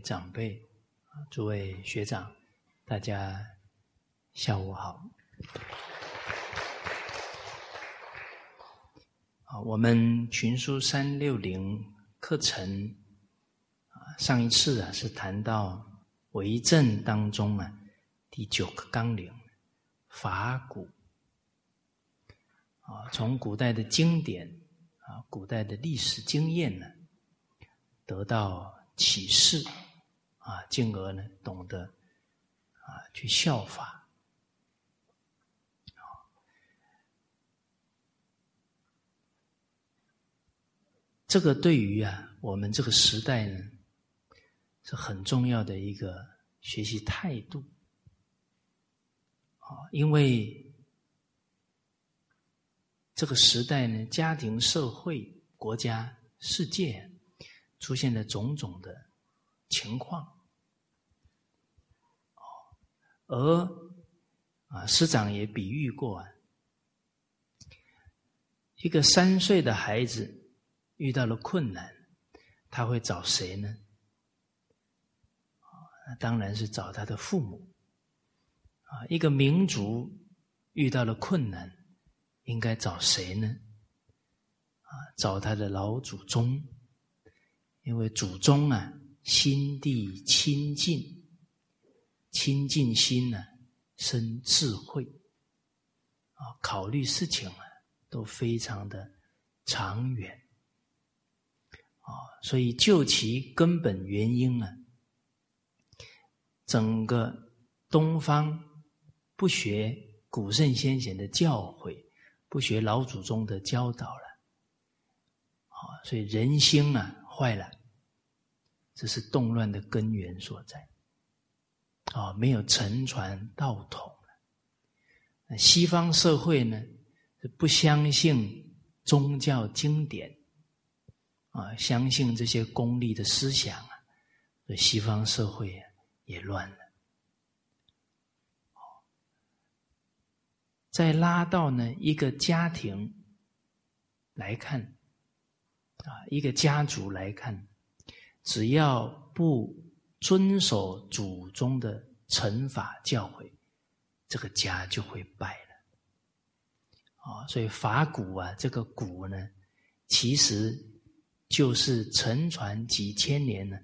长辈、诸位学长，大家下午好。啊，我们群书三六零课程啊，上一次啊是谈到为政当中啊第九个纲领法古啊，从古代的经典啊，古代的历史经验呢，得到启示啊，进而呢懂得啊去效法。这个对于啊，我们这个时代呢，是很重要的一个学习态度啊，因为这个时代呢，家庭、社会、国家、世界出现了种种的情况，哦而啊，师长也比喻过啊，一个三岁的孩子。遇到了困难，他会找谁呢？啊，当然是找他的父母。啊，一个民族遇到了困难，应该找谁呢？啊，找他的老祖宗，因为祖宗啊，心地清净，清净心呢，生智慧，啊，考虑事情啊，都非常的长远。啊，所以就其根本原因啊，整个东方不学古圣先贤的教诲，不学老祖宗的教导了，啊，所以人心啊坏了，这是动乱的根源所在。啊，没有承传道统了。西方社会呢，是不相信宗教经典。啊，相信这些功利的思想啊，这西方社会也乱了。再拉到呢一个家庭来看，啊，一个家族来看，只要不遵守祖宗的惩罚教诲，这个家就会败了。啊，所以法古啊，这个古呢，其实。就是沉传几千年呢，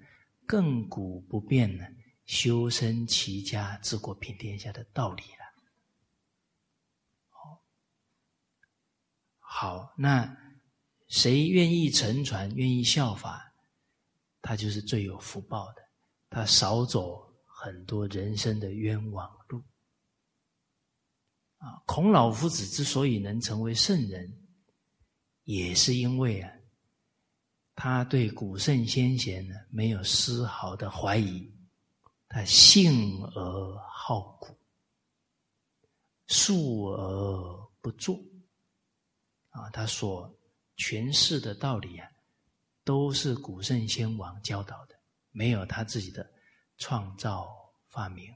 亘古不变呢，修身齐家治国平天下的道理了。好，好，那谁愿意沉传，愿意效法，他就是最有福报的，他少走很多人生的冤枉路。啊，孔老夫子之所以能成为圣人，也是因为啊。他对古圣先贤呢没有丝毫的怀疑，他信而好古，述而不作，啊，他所诠释的道理啊，都是古圣先王教导的，没有他自己的创造发明。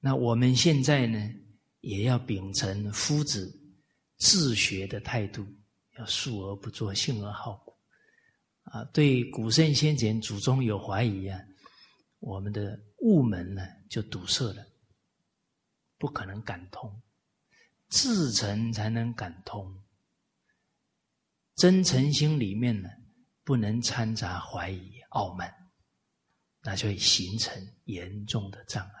那我们现在呢，也要秉承夫子。自学的态度，要述而不作，信而好古。啊，对古圣先贤祖宗有怀疑啊，我们的悟门呢就堵塞了，不可能感通。自诚才能感通，真诚心里面呢不能掺杂怀疑、傲慢，那就会形成严重的障碍。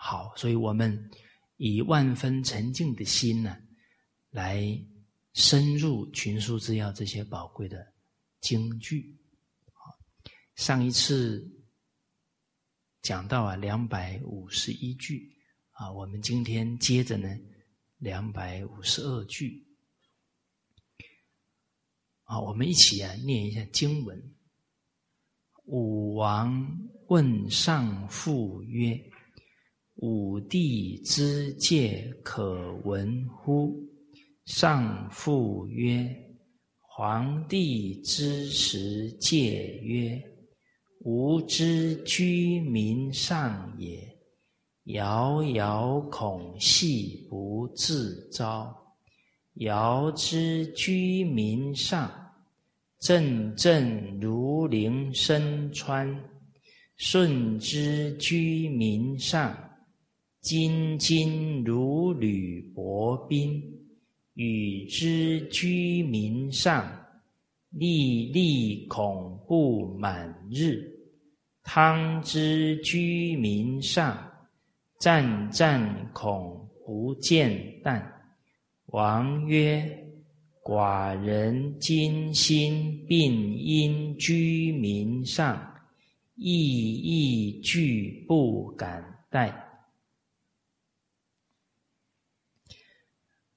好，所以我们。以万分沉静的心呢，来深入群书之要这些宝贵的经句。上一次讲到啊两百五十一句啊，我们今天接着呢两百五十二句。啊，我们一起啊念一下经文。武王问上父曰。武帝之戒可闻乎？上父曰：“皇帝之时戒曰：‘吾之居民上也，遥遥恐系不自招。遥知居民上，阵阵如铃声穿；顺之居民上，金金如履薄冰；与之居民上，粒粒恐不满日；汤之居民上，战战恐不见旦。王曰：“寡人今心病因居民上，亦亦惧不敢待。”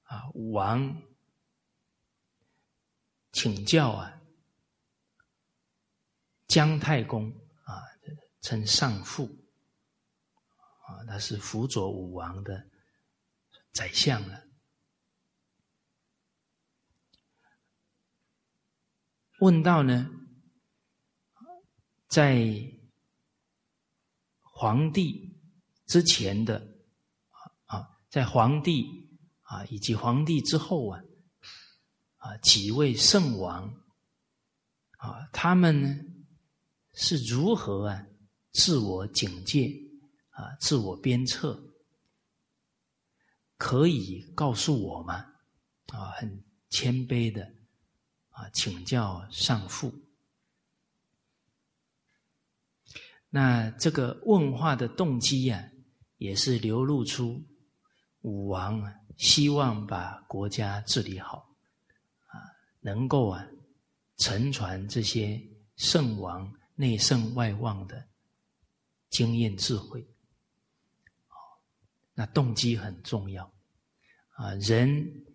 啊，武王请教啊，姜太公啊，称上父啊，他是辅佐武王的宰相了。问到呢，在皇帝之前的啊，在皇帝啊以及皇帝之后啊，啊几位圣王啊，他们呢是如何啊自我警戒啊自我鞭策？可以告诉我吗？啊，很谦卑的。啊，请教上父。那这个问话的动机呀，也是流露出武王，希望把国家治理好，啊，能够啊，承传这些圣王内圣外望的经验智慧。那动机很重要啊，人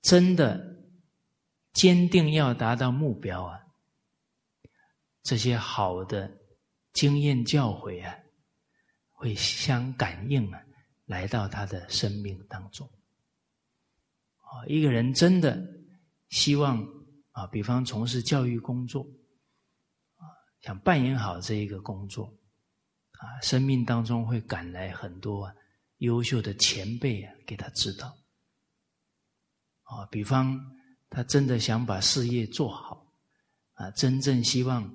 真的。坚定要达到目标啊！这些好的经验教诲啊，会相感应啊，来到他的生命当中。啊，一个人真的希望啊，比方从事教育工作啊，想扮演好这一个工作啊，生命当中会赶来很多优秀的前辈啊，给他指导啊，比方。他真的想把事业做好，啊，真正希望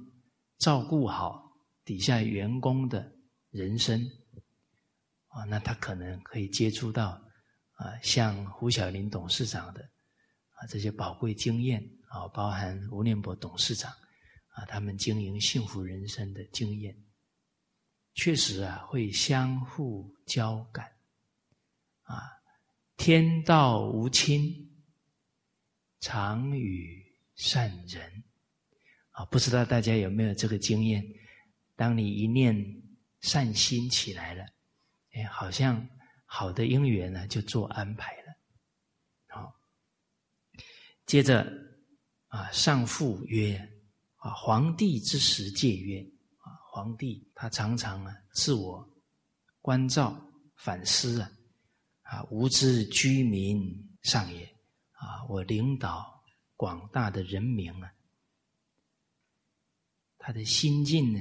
照顾好底下员工的人生，啊，那他可能可以接触到啊，像胡小林董事长的啊这些宝贵经验啊，包含吴念博董事长啊，他们经营幸福人生的经验，确实啊，会相互交感，啊，天道无亲。常与善人啊，不知道大家有没有这个经验？当你一念善心起来了，哎，好像好的因缘呢就做安排了。好，接着啊，上父曰：啊，皇帝之时戒曰：啊，皇帝他常常啊自我关照反思啊，啊，吾知居民上也。啊，我领导广大的人民啊，他的心境呢，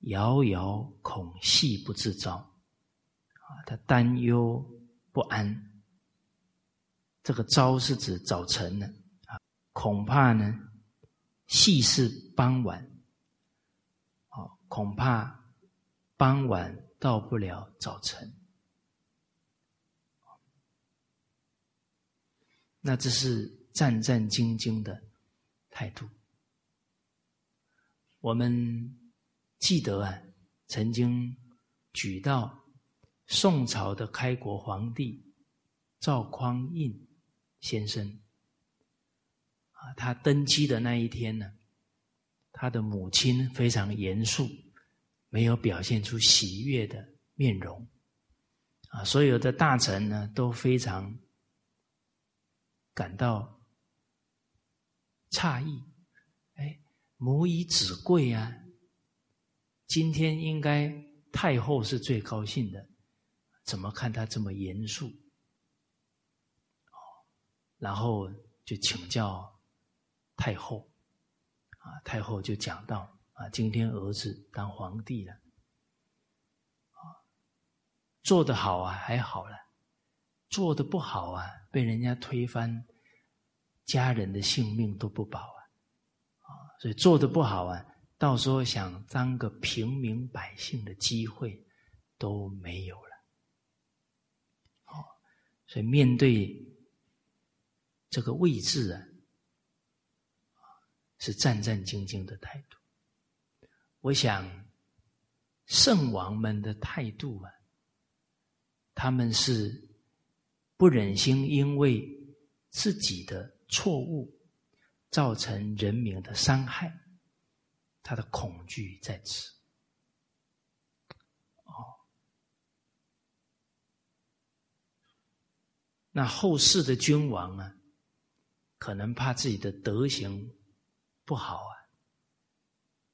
遥遥恐系不自招，啊，他担忧不安。这个“朝”是指早晨呢，啊，恐怕呢，系是傍晚，啊，恐怕傍晚到不了早晨。那这是战战兢兢的态度。我们记得啊，曾经举到宋朝的开国皇帝赵匡胤先生啊，他登基的那一天呢，他的母亲非常严肃，没有表现出喜悦的面容啊，所有的大臣呢都非常。感到诧异，哎，母以子贵啊！今天应该太后是最高兴的，怎么看他这么严肃？然后就请教太后，啊，太后就讲到啊，今天儿子当皇帝了，啊，做得好啊，还好了，做的不好啊，被人家推翻，家人的性命都不保啊，啊，所以做的不好啊，到时候想当个平民百姓的机会都没有了，哦，所以面对这个位置啊，是战战兢兢的态度。我想，圣王们的态度啊，他们是。不忍心因为自己的错误造成人民的伤害，他的恐惧在此。哦，那后世的君王啊，可能怕自己的德行不好啊，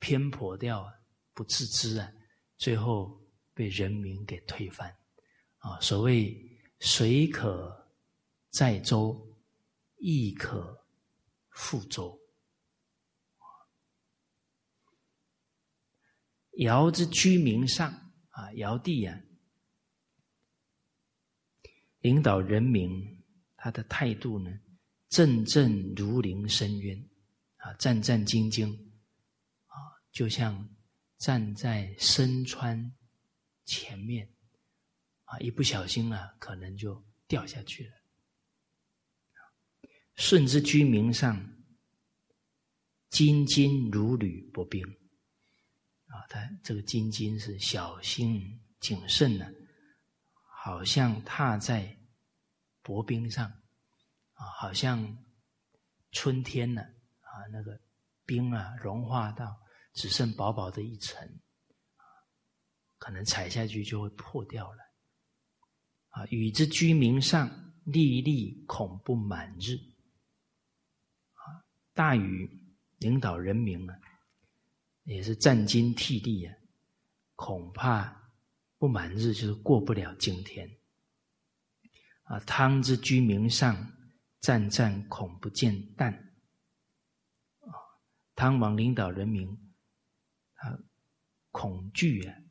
偏颇掉啊，不自知啊，最后被人民给推翻啊。所谓。水可载舟，亦可覆舟。尧之居民上啊，尧帝啊，领导人民，他的态度呢，阵阵如临深渊啊，战战兢兢啊，就像站在深川前面。啊，一不小心啊，可能就掉下去了。顺之居民上，兢兢如履薄冰。啊，他这个兢兢是小心谨慎呢，好像踏在薄冰上，啊，好像春天呢，啊，那个冰啊融化到只剩薄薄的一层，可能踩下去就会破掉了。啊，与之居民上，粒粒恐不满日。啊，大禹领导人民啊，也是战兢惕厉啊，恐怕不满日就是过不了今天。啊，汤之居民上，战战恐不见旦。啊，汤王领导人民，啊，恐惧啊。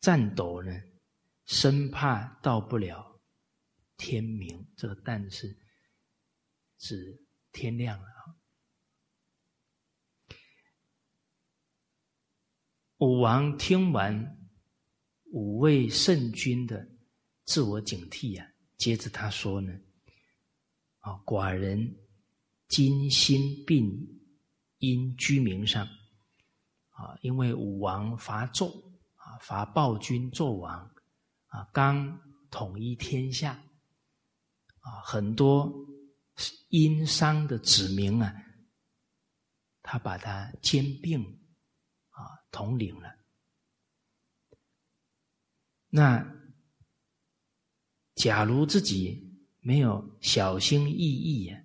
战斗呢，生怕到不了天明。这个“但是指天亮了啊。武王听完五位圣君的自我警惕啊，接着他说呢：“啊，寡人今心病因居民上啊，因为武王伐纣。”伐暴君纣王，啊，刚统一天下，啊，很多殷商的子民啊，他把他兼并，啊，统领了。那假如自己没有小心翼翼呀，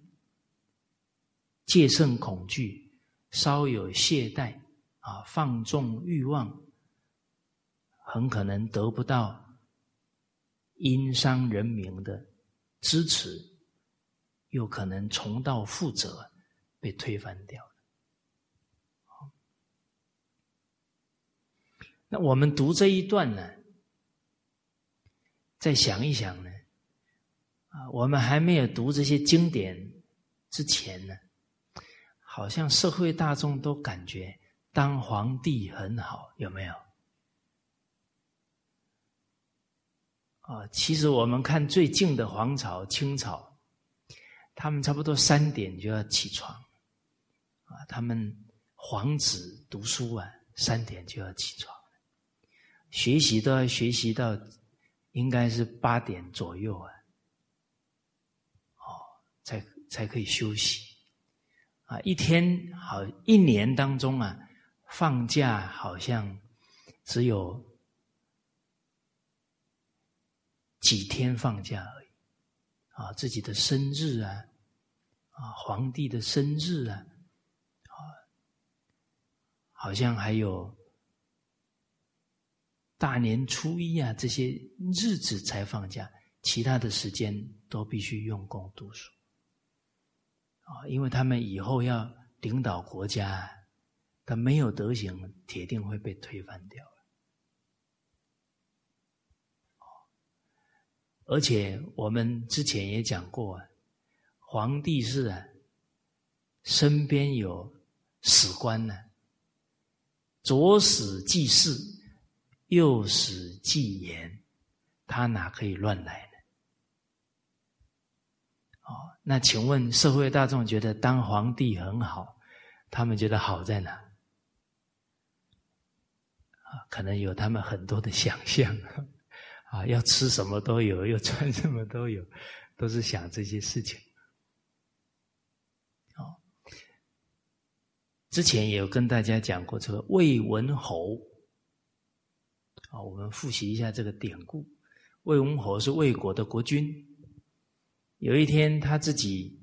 戒慎恐惧，稍有懈怠，啊，放纵欲望。很可能得不到殷商人民的支持，又可能重蹈覆辙，被推翻掉了。那我们读这一段呢，再想一想呢，啊，我们还没有读这些经典之前呢，好像社会大众都感觉当皇帝很好，有没有？啊，其实我们看最近的皇朝清朝，他们差不多三点就要起床，啊，他们皇子读书啊，三点就要起床，学习都要学习到应该是八点左右啊，哦，才才可以休息，啊，一天好一年当中啊，放假好像只有。几天放假而已，啊，自己的生日啊，啊，皇帝的生日啊，啊，好像还有大年初一啊这些日子才放假，其他的时间都必须用功读书，啊，因为他们以后要领导国家，他没有德行，铁定会被推翻掉。而且我们之前也讲过啊，皇帝是啊，身边有史官呢，左史记事，右史记言，他哪可以乱来呢？哦，那请问社会大众觉得当皇帝很好，他们觉得好在哪？可能有他们很多的想象，啊，要吃什么都有，要穿什么都有，都是想这些事情。哦，之前也有跟大家讲过这个魏文侯，啊，我们复习一下这个典故。魏文侯是魏国的国君，有一天他自己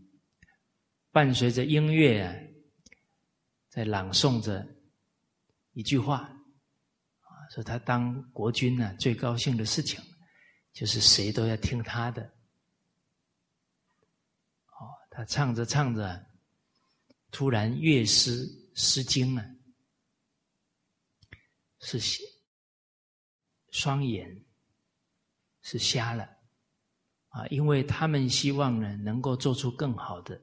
伴随着音乐啊，在朗诵着一句话。说他当国君呢，最高兴的事情，就是谁都要听他的。哦，他唱着唱着，突然乐师失惊了，是双眼是瞎了啊！因为他们希望呢，能够做出更好的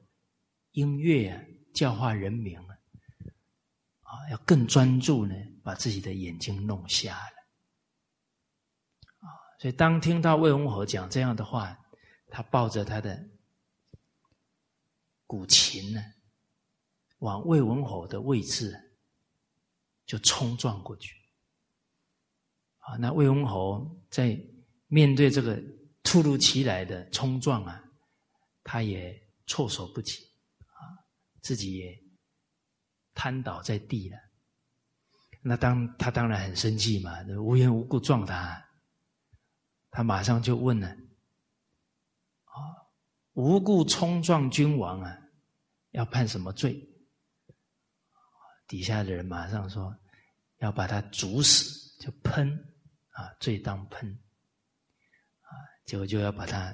音乐啊，教化人民啊。啊，要更专注呢，把自己的眼睛弄瞎了。啊，所以当听到魏文侯讲这样的话，他抱着他的古琴呢，往魏文侯的位置就冲撞过去。啊，那魏文侯在面对这个突如其来的冲撞啊，他也措手不及，啊，自己也。瘫倒在地了，那当他当然很生气嘛，无缘无故撞他，他马上就问了：啊，无故冲撞君王啊，要判什么罪？底下的人马上说：要把他煮死，就喷啊，罪当喷啊，结果就要把他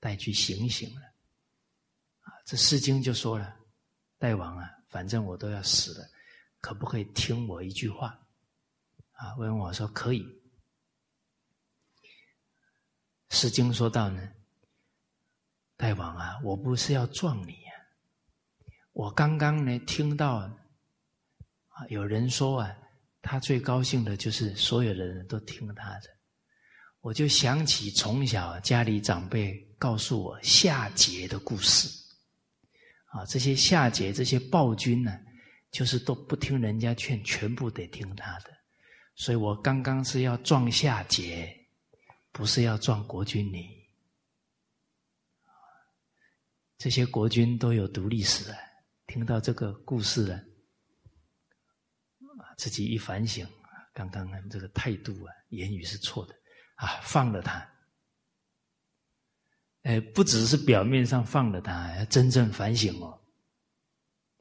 带去行刑了。啊，这《诗经》就说了：大王啊。反正我都要死了，可不可以听我一句话？啊，问我说可以。《诗经》说到呢，大王啊，我不是要撞你呀，我刚刚呢听到啊，有人说啊，他最高兴的就是所有的人都听他的，我就想起从小家里长辈告诉我夏桀的故事。啊，这些夏桀、这些暴君呢，就是都不听人家劝，全部得听他的。所以我刚刚是要撞夏桀，不是要撞国君你。这些国君都有读历史啊，听到这个故事了，自己一反省，刚刚这个态度啊，言语是错的，啊，放了他。哎，不只是表面上放了他，要真正反省哦。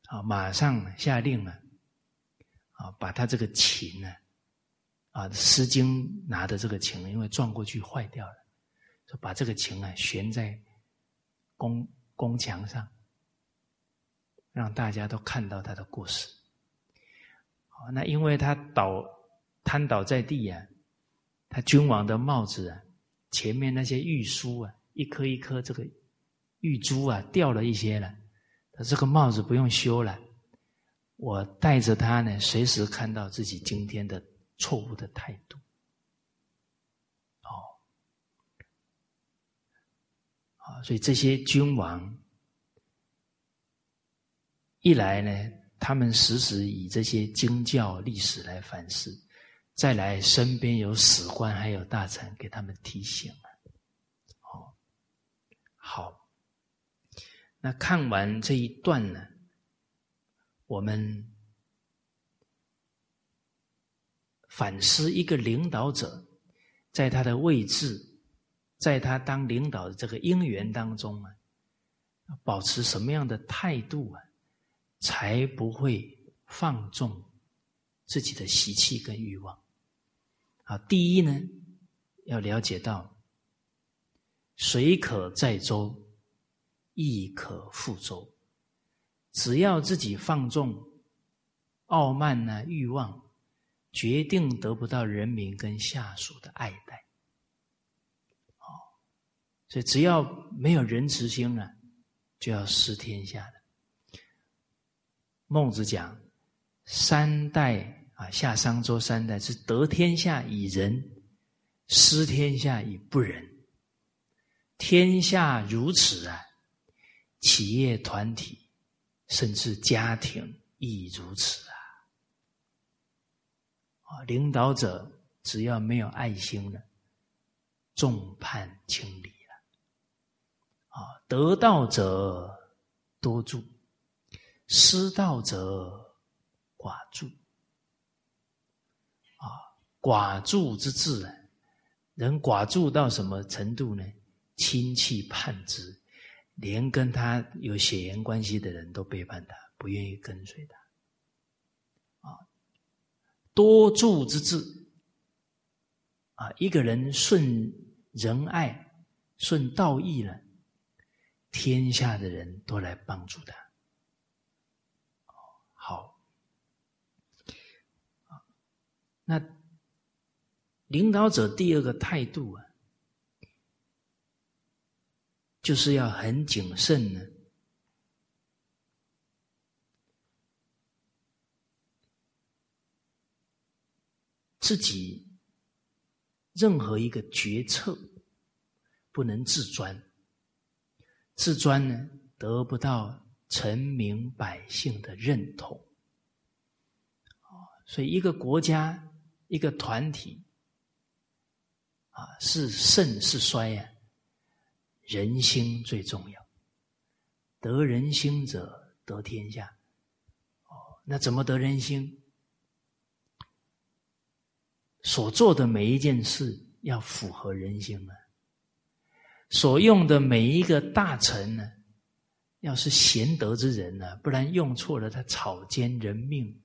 啊，马上下令了，啊，把他这个琴呢，啊，《诗经》拿的这个琴，因为撞过去坏掉了，就把这个琴啊悬在宫宫墙上，让大家都看到他的故事。好，那因为他倒瘫倒在地呀，他君王的帽子啊，前面那些玉书啊。一颗一颗这个玉珠啊，掉了一些了。他这个帽子不用修了，我戴着它呢，随时看到自己今天的错误的态度。哦，所以这些君王一来呢，他们时时以这些经教历史来反思；再来，身边有史官还有大臣给他们提醒。好，那看完这一段呢，我们反思一个领导者，在他的位置，在他当领导的这个因缘当中啊，保持什么样的态度啊，才不会放纵自己的习气跟欲望？啊，第一呢，要了解到。水可载舟，亦可覆舟。只要自己放纵傲慢呢欲望，决定得不到人民跟下属的爱戴。哦，所以只要没有仁慈心了，就要失天下的。孟子讲，三代啊，夏商周三代是得天下以仁，失天下以不仁。天下如此啊，企业团体甚至家庭亦如此啊。啊，领导者只要没有爱心了，众叛亲离了。啊，得道者多助，失道者寡助。啊，寡助之治啊，人寡助到什么程度呢？亲戚叛之，连跟他有血缘关系的人都背叛他，不愿意跟随他。啊多助之至啊，一个人顺仁爱、顺道义了，天下的人都来帮助他。好，那领导者第二个态度啊，就是要很谨慎呢。自己任何一个决策不能自专，自专呢得不到臣民百姓的认同，所以一个国家一个团体啊是盛是衰呀，人心最重要，得人心者得天下。哦，那怎么得人心？所做的每一件事要符合人心啊！所用的每一个大臣呢，要是贤德之人呢，不然用错了，他草菅人命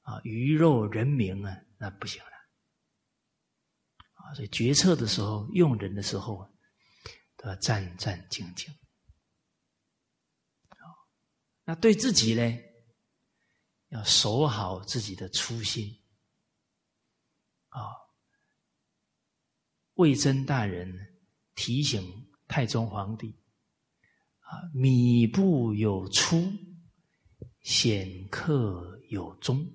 啊，鱼肉人民啊，那不行了啊！所以决策的时候，用人的时候，都要战战兢兢那对自己呢，要守好自己的初心。啊！魏征大人提醒太宗皇帝：啊，米不有初，显客有终。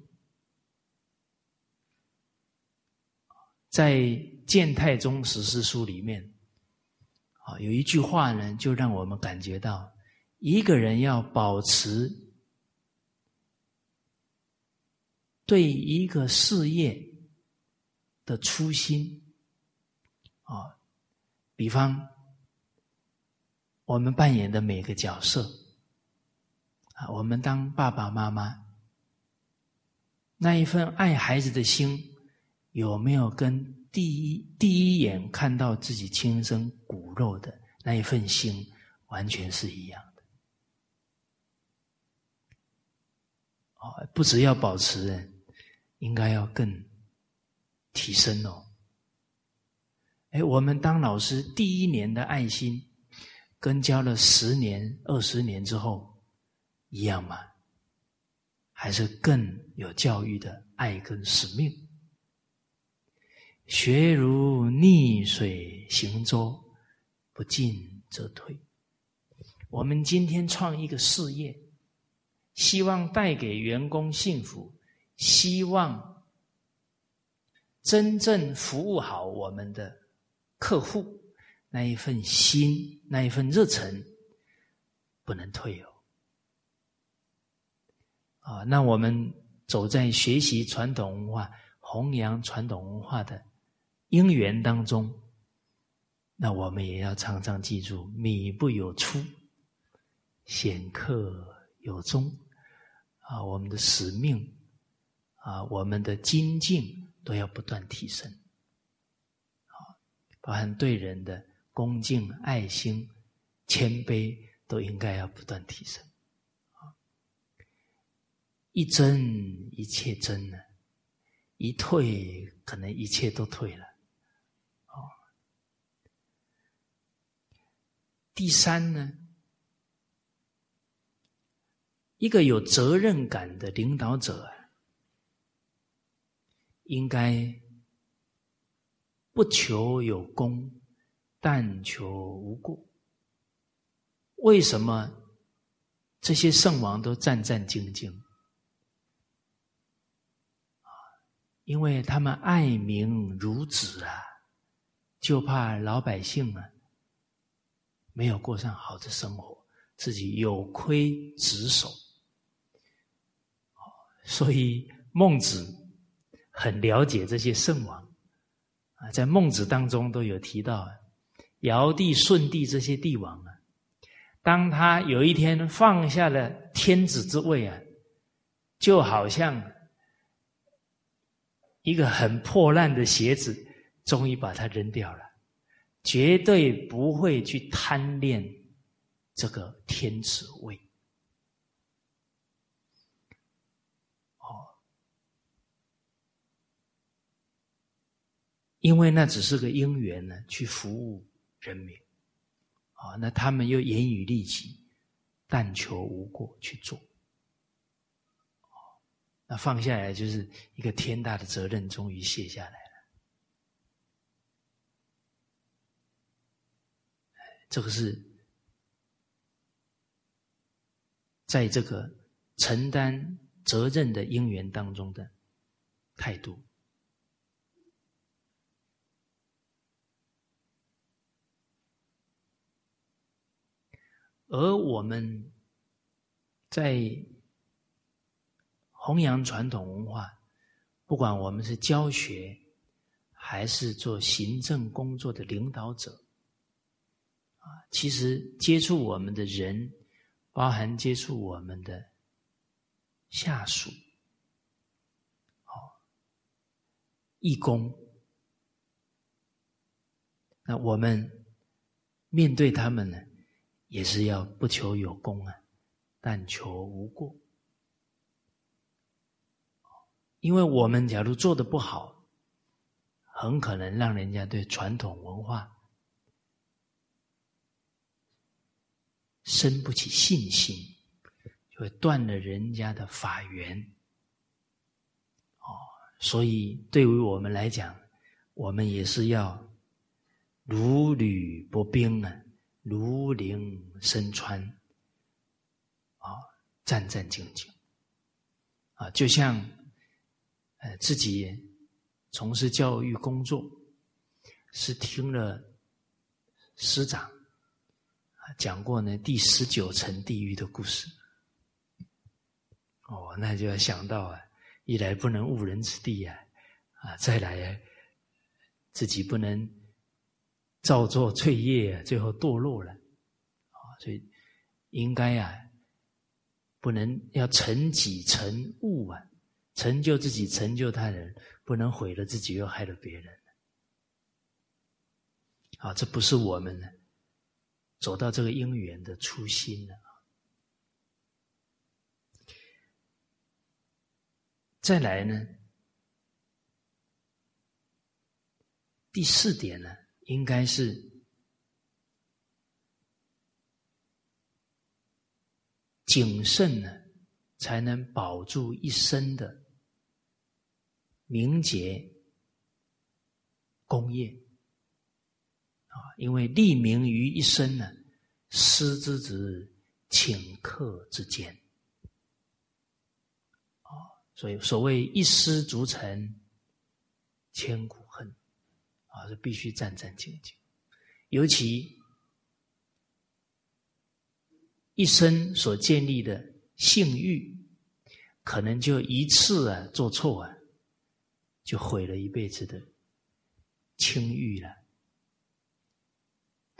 在《谏太宗实事书》里面，有一句话呢，就让我们感觉到，一个人要保持对一个事业。的初心啊，比方我们扮演的每个角色啊，我们当爸爸妈妈，那一份爱孩子的心，有没有跟第一第一眼看到自己亲生骨肉的那一份心完全是一样的？哦，不只要保持，应该要更。提升哦，哎，我们当老师第一年的爱心，跟教了十年、二十年之后一样吗？还是更有教育的爱跟使命？学如逆水行舟，不进则退。我们今天创一个事业，希望带给员工幸福，希望。真正服务好我们的客户，那一份心，那一份热忱，不能退哦。啊，那我们走在学习传统文化、弘扬传统文化的因缘当中，那我们也要常常记住：米不有出，显客有终。啊，我们的使命，啊，我们的精进。都要不断提升，啊，包含对人的恭敬、爱心、谦卑，都应该要不断提升，啊，一增一切增呢，一退可能一切都退了，啊，第三呢，一个有责任感的领导者。应该不求有功，但求无过。为什么这些圣王都战战兢兢？因为他们爱民如子啊，就怕老百姓啊没有过上好的生活，自己有亏职守。所以孟子很了解这些圣王啊，在孟子当中都有提到，尧帝、舜帝这些帝王啊，当他有一天放下了天子之位啊，就好像。一个很破烂的鞋子，终于把它扔掉了，绝对不会去贪恋这个天子位。哦，因为那只是个因缘呢，去服务人民。啊，那他们又严于律己，但求无过去做。那放下来就是一个天大的责任，终于卸下来了。这个是在这个承担责任的因缘当中的态度，而我们在。弘扬传统文化，不管我们是教学，还是做行政工作的领导者，啊，其实接触我们的人，包含接触我们的下属，哦，义工，那我们面对他们呢，也是要不求有功啊，但求无过。因为我们假如做的不好，很可能让人家对传统文化生不起信心，就会断了人家的法缘。哦，所以对于我们来讲，我们也是要如履薄冰啊，如临深川，啊，战战兢兢，啊，就像。呃，自己从事教育工作，是听了师长讲过呢第十九层地狱的故事。哦，那就要想到啊，一来不能误人子弟呀，啊，再来自己不能造作罪业啊，最后堕落了啊，所以应该啊，不能要成己成物啊。成就自己，成就他人，不能毁了自己又害了别人。啊，这不是我们呢走到这个因缘的初心了。再来呢，第四点呢，应该是谨慎呢，才能保住一生的。名节功业啊，因为立名于一身呢，师之子，顷刻之间啊，所以所谓一失足成千古恨啊，是必须战战兢兢，尤其一生所建立的信誉，可能就一次啊做错啊。就毁了一辈子的清誉了。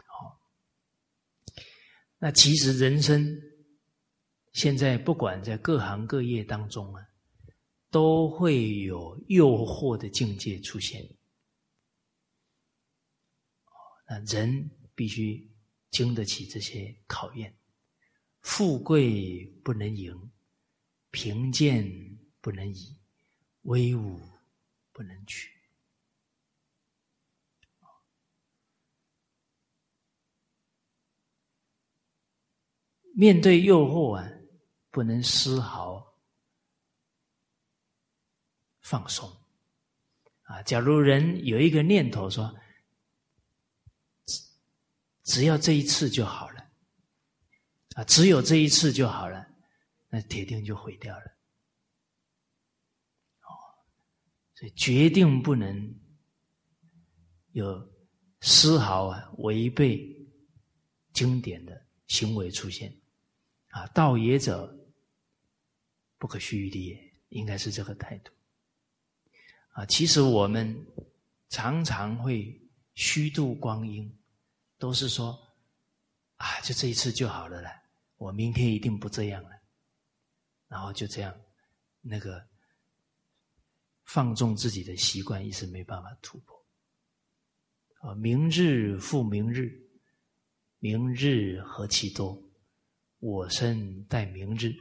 好，那其实人生现在不管在各行各业当中啊，都会有诱惑的境界出现。那人必须经得起这些考验，富贵不能淫，贫贱不能移，威武。不能屈。面对诱惑啊，不能丝毫放松啊！假如人有一个念头说，只只要这一次就好了，啊，只有这一次就好了，那铁定就毁掉了。哦，所以决定不能有丝毫啊违背经典的行为出现。啊，道也者，不可虚离，应该是这个态度。啊，其实我们常常会虚度光阴，都是说，啊，就这一次就好了啦，我明天一定不这样了，然后就这样，那个放纵自己的习惯，一直没办法突破。啊，明日复明日，明日何其多。我生待明日，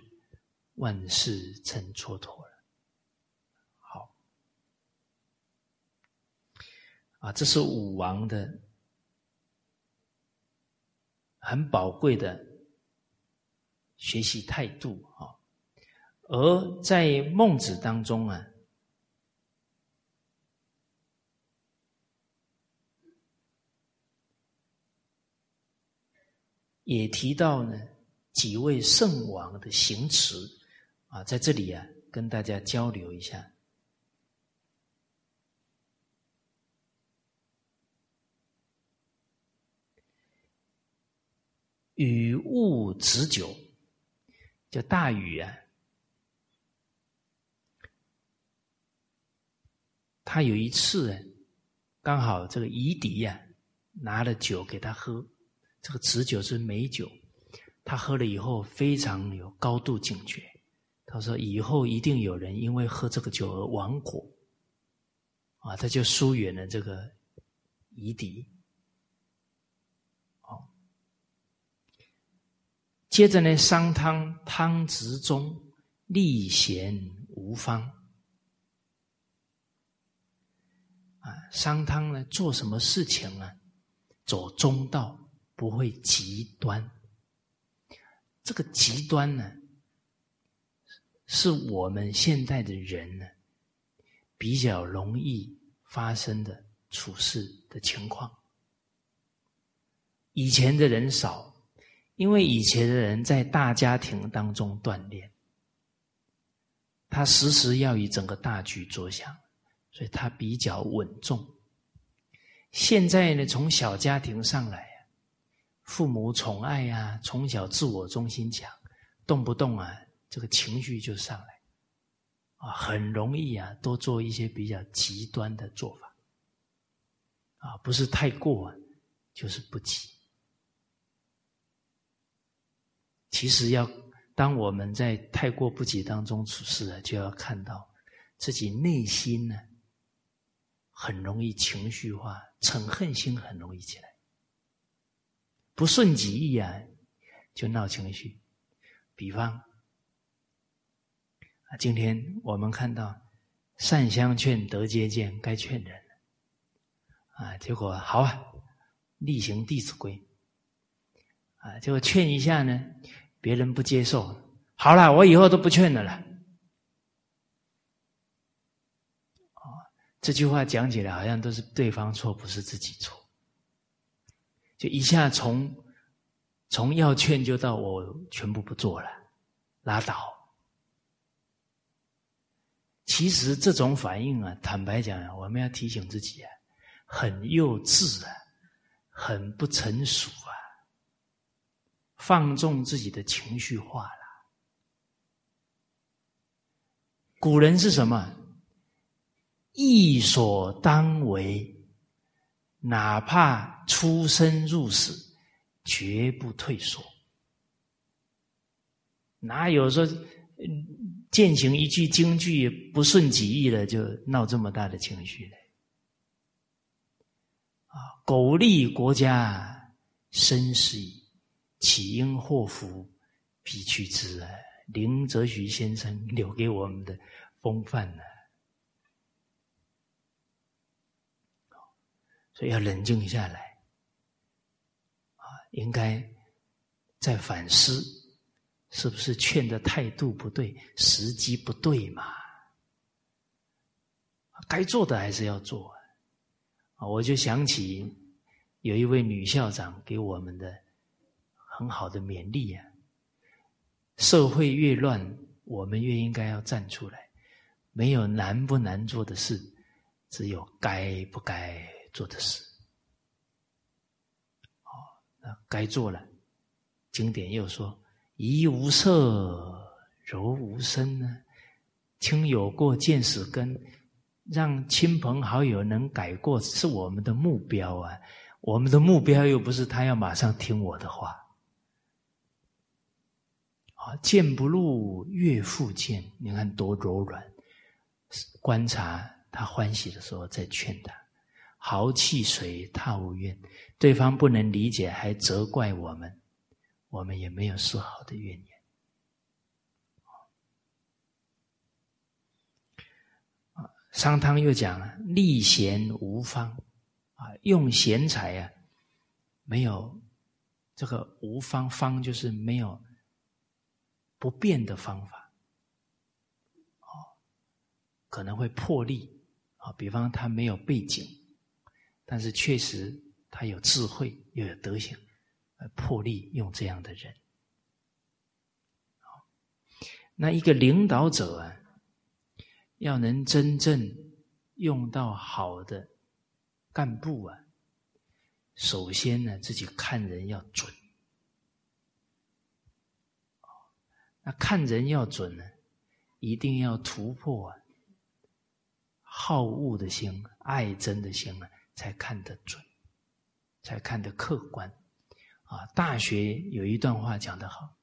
万事成蹉跎了。好，啊，这是武王的很宝贵的学习态度啊。而在孟子当中啊，也提到呢。几位圣王的行持啊，在这里啊，跟大家交流一下。雨雾止酒，叫大禹啊，他有一次，刚好这个夷狄呀拿了酒给他喝，这个止酒是美酒。他喝了以后非常有高度警觉，他说：“以后一定有人因为喝这个酒而亡国。”啊，他就疏远了这个夷狄。哦，接着呢，商汤汤执中，立贤无方。啊，商汤呢做什么事情啊，走中道，不会极端。这个极端呢，是我们现代的人呢比较容易发生的处事的情况。以前的人少，因为以前的人在大家庭当中锻炼，他时时要以整个大局着想，所以他比较稳重。现在呢，从小家庭上来。父母宠爱呀，从小自我中心强，动不动啊，这个情绪就上来，啊，很容易啊，多做一些比较极端的做法，啊，不是太过，就是不急。其实要当我们在太过不急当中处事啊，就要看到自己内心呢，很容易情绪化，嗔恨心很容易起来。不顺己意啊，就闹情绪。比方啊，今天我们看到善相劝，得接见，该劝人啊，结果好啊，例行《弟子规》啊，结果劝一下呢，别人不接受，好了，我以后都不劝了了。啊，这句话讲起来好像都是对方错，不是自己错。就一下从从要劝就到我全部不做了，拉倒。其实这种反应啊，坦白讲，我们要提醒自己啊，很幼稚啊，很不成熟啊，放纵自己的情绪化了。古人是什么？义所当为。哪怕出生入死，绝不退缩。哪有说践行一句京剧不顺己意了，就闹这么大的情绪呢？啊，苟利国家生死以，岂因祸福必趋之啊？林则徐先生留给我们的风范呢？所以要冷静下来，应该在反思，是不是劝的态度不对，时机不对嘛？该做的还是要做啊！我就想起有一位女校长给我们的很好的勉励啊。社会越乱，我们越应该要站出来。没有难不难做的事，只有该不该做的事。啊，该做了。经典又说：“怡无色，柔无声呢。亲有过，见死根。让亲朋好友能改过，是我们的目标啊。我们的目标又不是他要马上听我的话。”啊，见不入，越复见。你看多柔软。观察他欢喜的时候，再劝他。豪气水他无怨，对方不能理解，还责怪我们，我们也没有丝毫的怨言。商汤又讲了：立贤无方，啊，用贤才啊，没有这个无方，方就是没有。不变的方法，哦，可能会破例啊。比方他没有背景，但是确实他有智慧又有德行，破例用这样的人。那一个领导者啊，要能真正用到好的干部啊，首先呢，自己看人要准。那看人要准呢，一定要突破好恶的心、爱憎的心啊，才看得准，才看得客观。啊，《大学》有一段话讲得好：“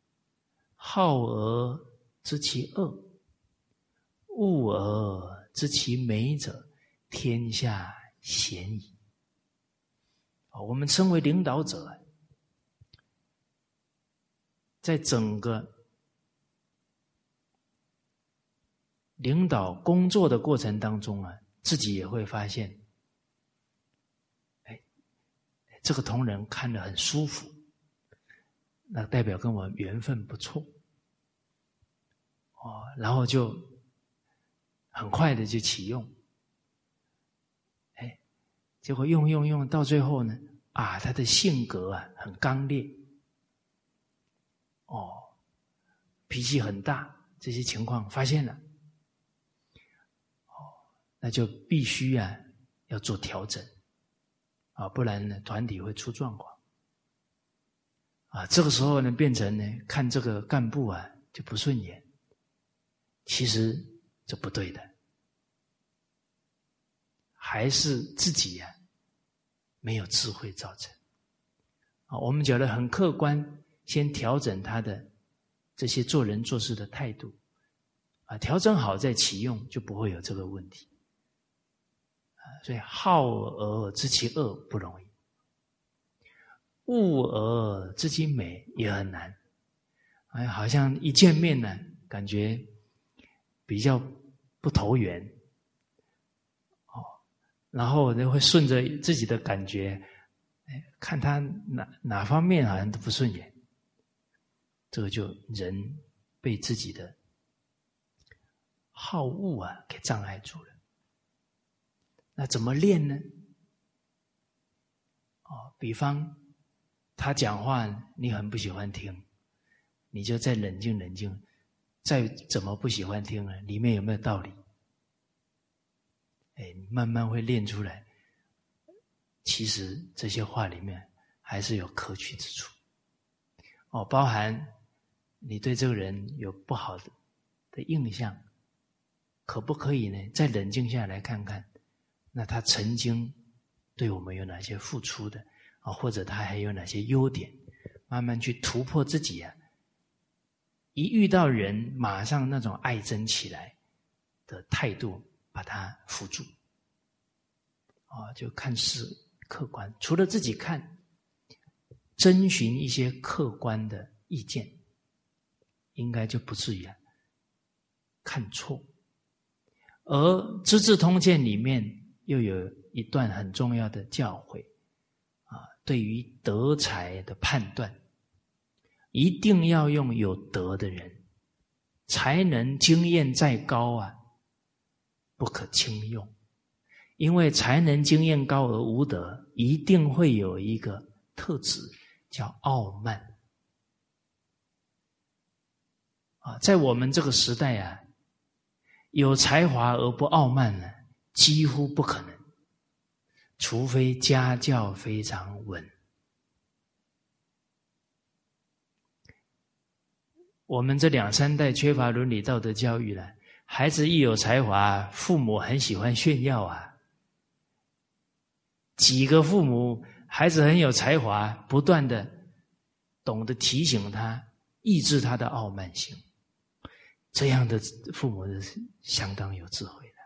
好而知其恶，恶而知其美者，天下鲜矣。”啊，我们身为领导者，在整个领导工作的过程当中啊，自己也会发现，哎，这个同仁看了很舒服，那代表跟我缘分不错，哦，然后就很快的就启用，哎，结果用用用到最后呢，啊，他的性格啊很刚烈，哦，脾气很大，这些情况发现了。哦那就必须啊，要做调整，啊，不然呢，团体会出状况。啊，这个时候呢，变成呢，看这个干部啊就不顺眼。其实这不对的，还是自己呀没有智慧造成。啊，我们觉得很客观，先调整他的这些做人做事的态度，啊，调整好再启用，就不会有这个问题。所以好而知其恶不容易，恶而知其美也很难。哎，好像一见面呢，感觉比较不投缘，哦，然后就会顺着自己的感觉，哎，看他哪哪方面好像都不顺眼，这个就人被自己的好恶啊给障碍住了。那怎么练呢？哦，比方他讲话你很不喜欢听，你就再冷静冷静，再怎么不喜欢听呢？里面有没有道理？哎，慢慢会练出来。其实这些话里面还是有可取之处。哦，包含你对这个人有不好的的印象，可不可以呢？再冷静下来看看。那他曾经对我们有哪些付出的啊？或者他还有哪些优点？慢慢去突破自己啊！一遇到人，马上那种爱憎起来的态度，把他扶住啊！就看事客观，除了自己看，征询一些客观的意见，应该就不至于啊看错。而《资治通鉴》里面。又有一段很重要的教诲啊，对于德才的判断，一定要用有德的人，才能经验再高啊，不可轻用。因为才能经验高而无德，一定会有一个特质叫傲慢。啊，在我们这个时代啊，有才华而不傲慢呢，几乎不可能，除非家教非常稳。我们这两三代缺乏伦理道德教育了，孩子一有才华，父母很喜欢炫耀啊。几个父母，孩子很有才华，不断的懂得提醒他，抑制他的傲慢性，这样的父母是相当有智慧的。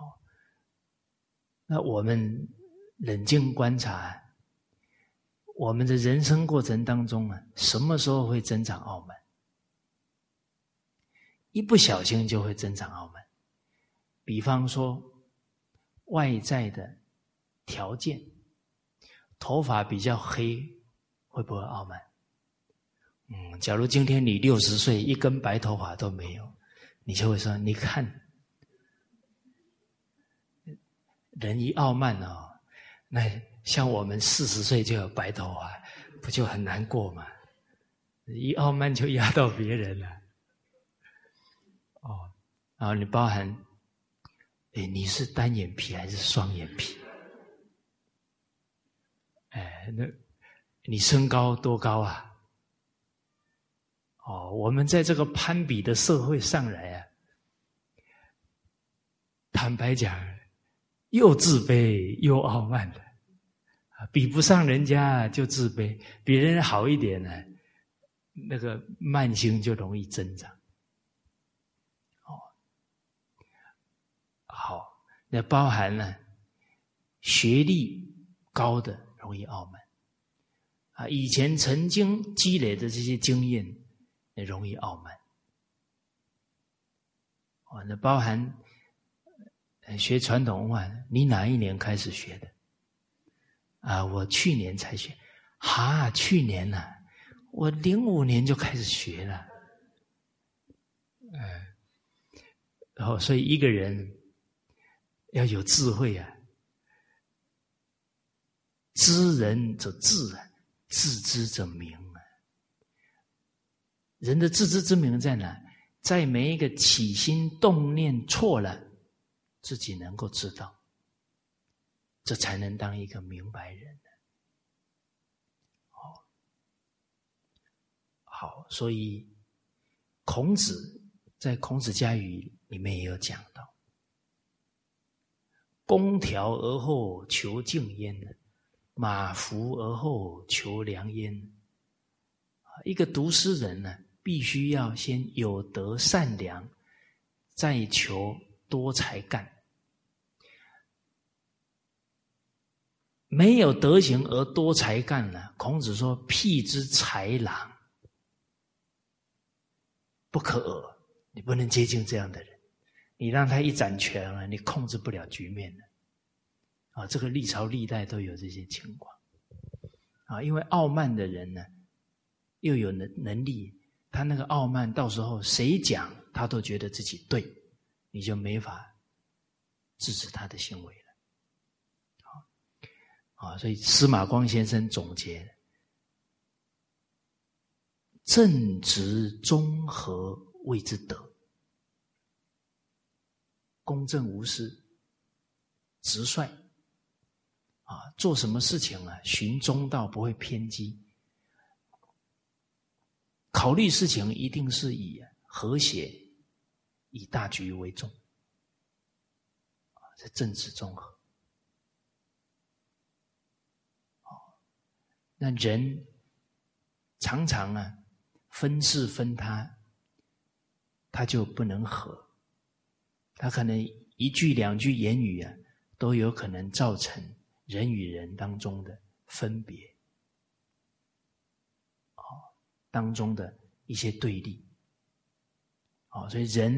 哦，那我们冷静观察，我们的人生过程当中啊，什么时候会增长傲慢？一不小心就会增长傲慢，比方说。外在的条件，头发比较黑，会不会傲慢？嗯，假如今天你六十岁，一根白头发都没有，你就会说：“你看，人一傲慢哦，那像我们四十岁就有白头发，不就很难过吗？一傲慢就压到别人了。哦，然后你包含。”哎，你是单眼皮还是双眼皮？哎，那你身高多高啊？哦，我们在这个攀比的社会上来啊，坦白讲，又自卑又傲慢的啊，比不上人家就自卑，比人好一点呢，那个慢性就容易增长。哦，好那包含了学历高的容易傲慢啊，以前曾经积累的这些经验也容易傲慢。哦，那包含学传统文化，你哪一年开始学的？啊，我去年才学。哈，去年呢，我零五年就开始学了。嗯，然后所以一个人。要有智慧啊！知人者智啊，自知者明啊。人的自知之明在哪？在每一个起心动念错了，自己能够知道，这才能当一个明白人。好，好，所以孔子在《孔子家语》里面也有讲到。公调而后求静焉，马服而后求良焉。一个读诗人呢，必须要先有德善良，再求多才干。没有德行而多才干呢？孔子说：“辟之豺狼，不可恶。”你不能接近这样的人。你让他一掌权啊，你控制不了局面的。啊，这个历朝历代都有这些情况。啊，因为傲慢的人呢，又有能能力，他那个傲慢，到时候谁讲他都觉得自己对，你就没法制止他的行为了。啊，所以司马光先生总结：正直中和谓之德。公正无私、直率啊，做什么事情啊，循中道，不会偏激。考虑事情一定是以和谐、以大局为重啊，这政治综合。那人常常啊，分是分他，他就不能和。他可能一句两句言语啊，都有可能造成人与人当中的分别，啊，当中的一些对立，啊，所以人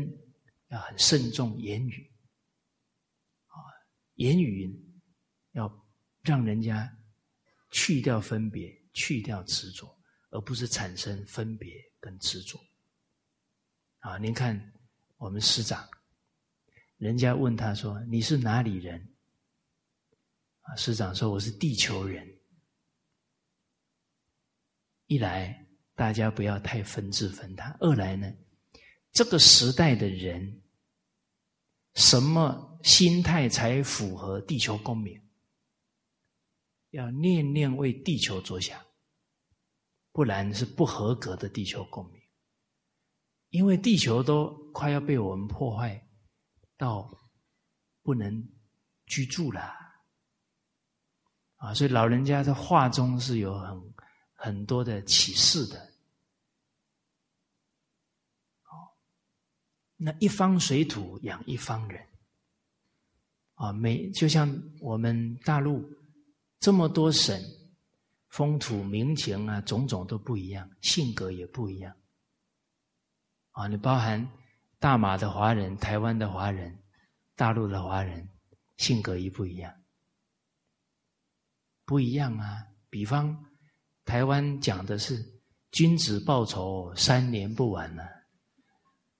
要很慎重言语，啊，言语要让人家去掉分别，去掉执着，而不是产生分别跟执着。啊，您看我们师长。人家问他说：“你是哪里人？”啊，师长说：“我是地球人。”一来，大家不要太分治分他；二来呢，这个时代的人，什么心态才符合地球公民？要念念为地球着想，不然是不合格的地球公民。因为地球都快要被我们破坏到不能居住了啊！所以老人家在话中是有很很多的启示的。哦，那一方水土养一方人啊，每就像我们大陆这么多省，风土民情啊，种种都不一样，性格也不一样。啊，你包含大马的华人、台湾的华人、大陆的华人，性格一不一样？不一样啊！比方台湾讲的是“君子报仇，三年不晚”呢，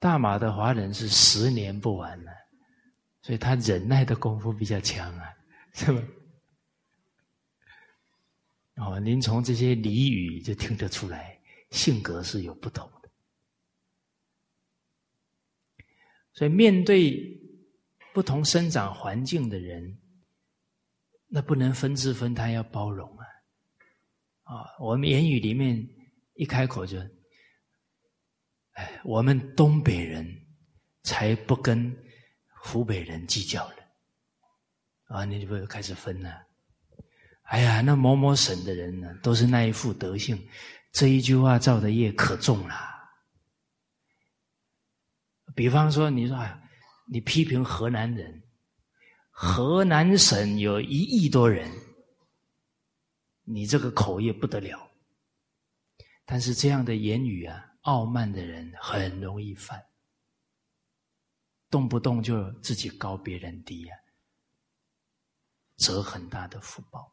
大马的华人是十年不晚了，所以他忍耐的功夫比较强啊，是吧？哦，您从这些俚语就听得出来，性格是有不同的。所以，面对不同生长环境的人，那不能分之分他，要包容啊！啊，我们言语里面一开口就，哎，我们东北人才不跟湖北人计较了啊！你就不开始分了？哎呀，那某某省的人呢，都是那一副德性，这一句话造的业可重了。比方说，你说啊，你批评河南人，河南省有一亿多人，你这个口业不得了。但是这样的言语啊，傲慢的人很容易犯，动不动就自己高别人低啊，折很大的福报。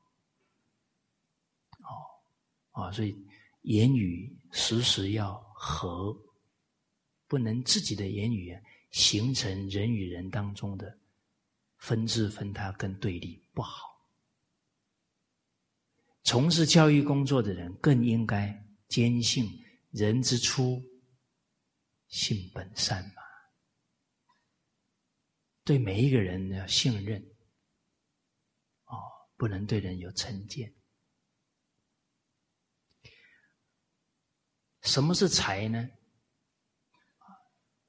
哦，啊，所以言语时时要和。不能自己的言语形成人与人当中的分治分他跟对立，不好。从事教育工作的人更应该坚信人之初性本善嘛，对每一个人要信任，哦，不能对人有成见。什么是才呢？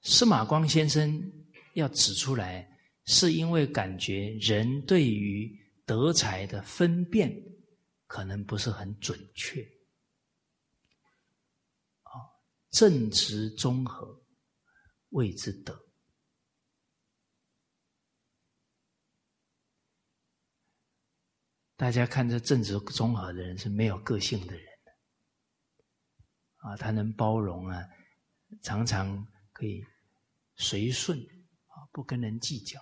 司马光先生要指出来，是因为感觉人对于德才的分辨可能不是很准确，正直中和谓之德。大家看这正直中和的人是没有个性的人，啊，他能包容啊，常常。可以随顺啊，不跟人计较。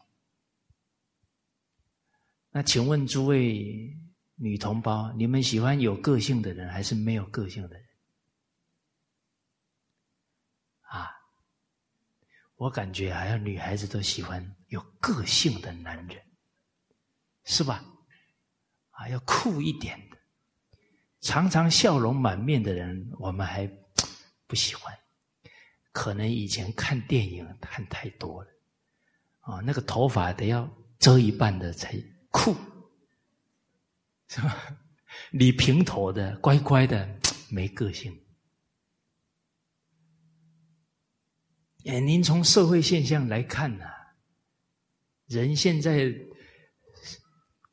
那请问诸位女同胞，你们喜欢有个性的人，还是没有个性的人？啊，我感觉好像女孩子都喜欢有个性的男人，是吧？啊，要酷一点的，常常笑容满面的人，我们还不喜欢。可能以前看电影看太多了，啊，那个头发得要遮一半的才酷，是吧？理平头的乖乖的没个性。哎，您从社会现象来看呢，人现在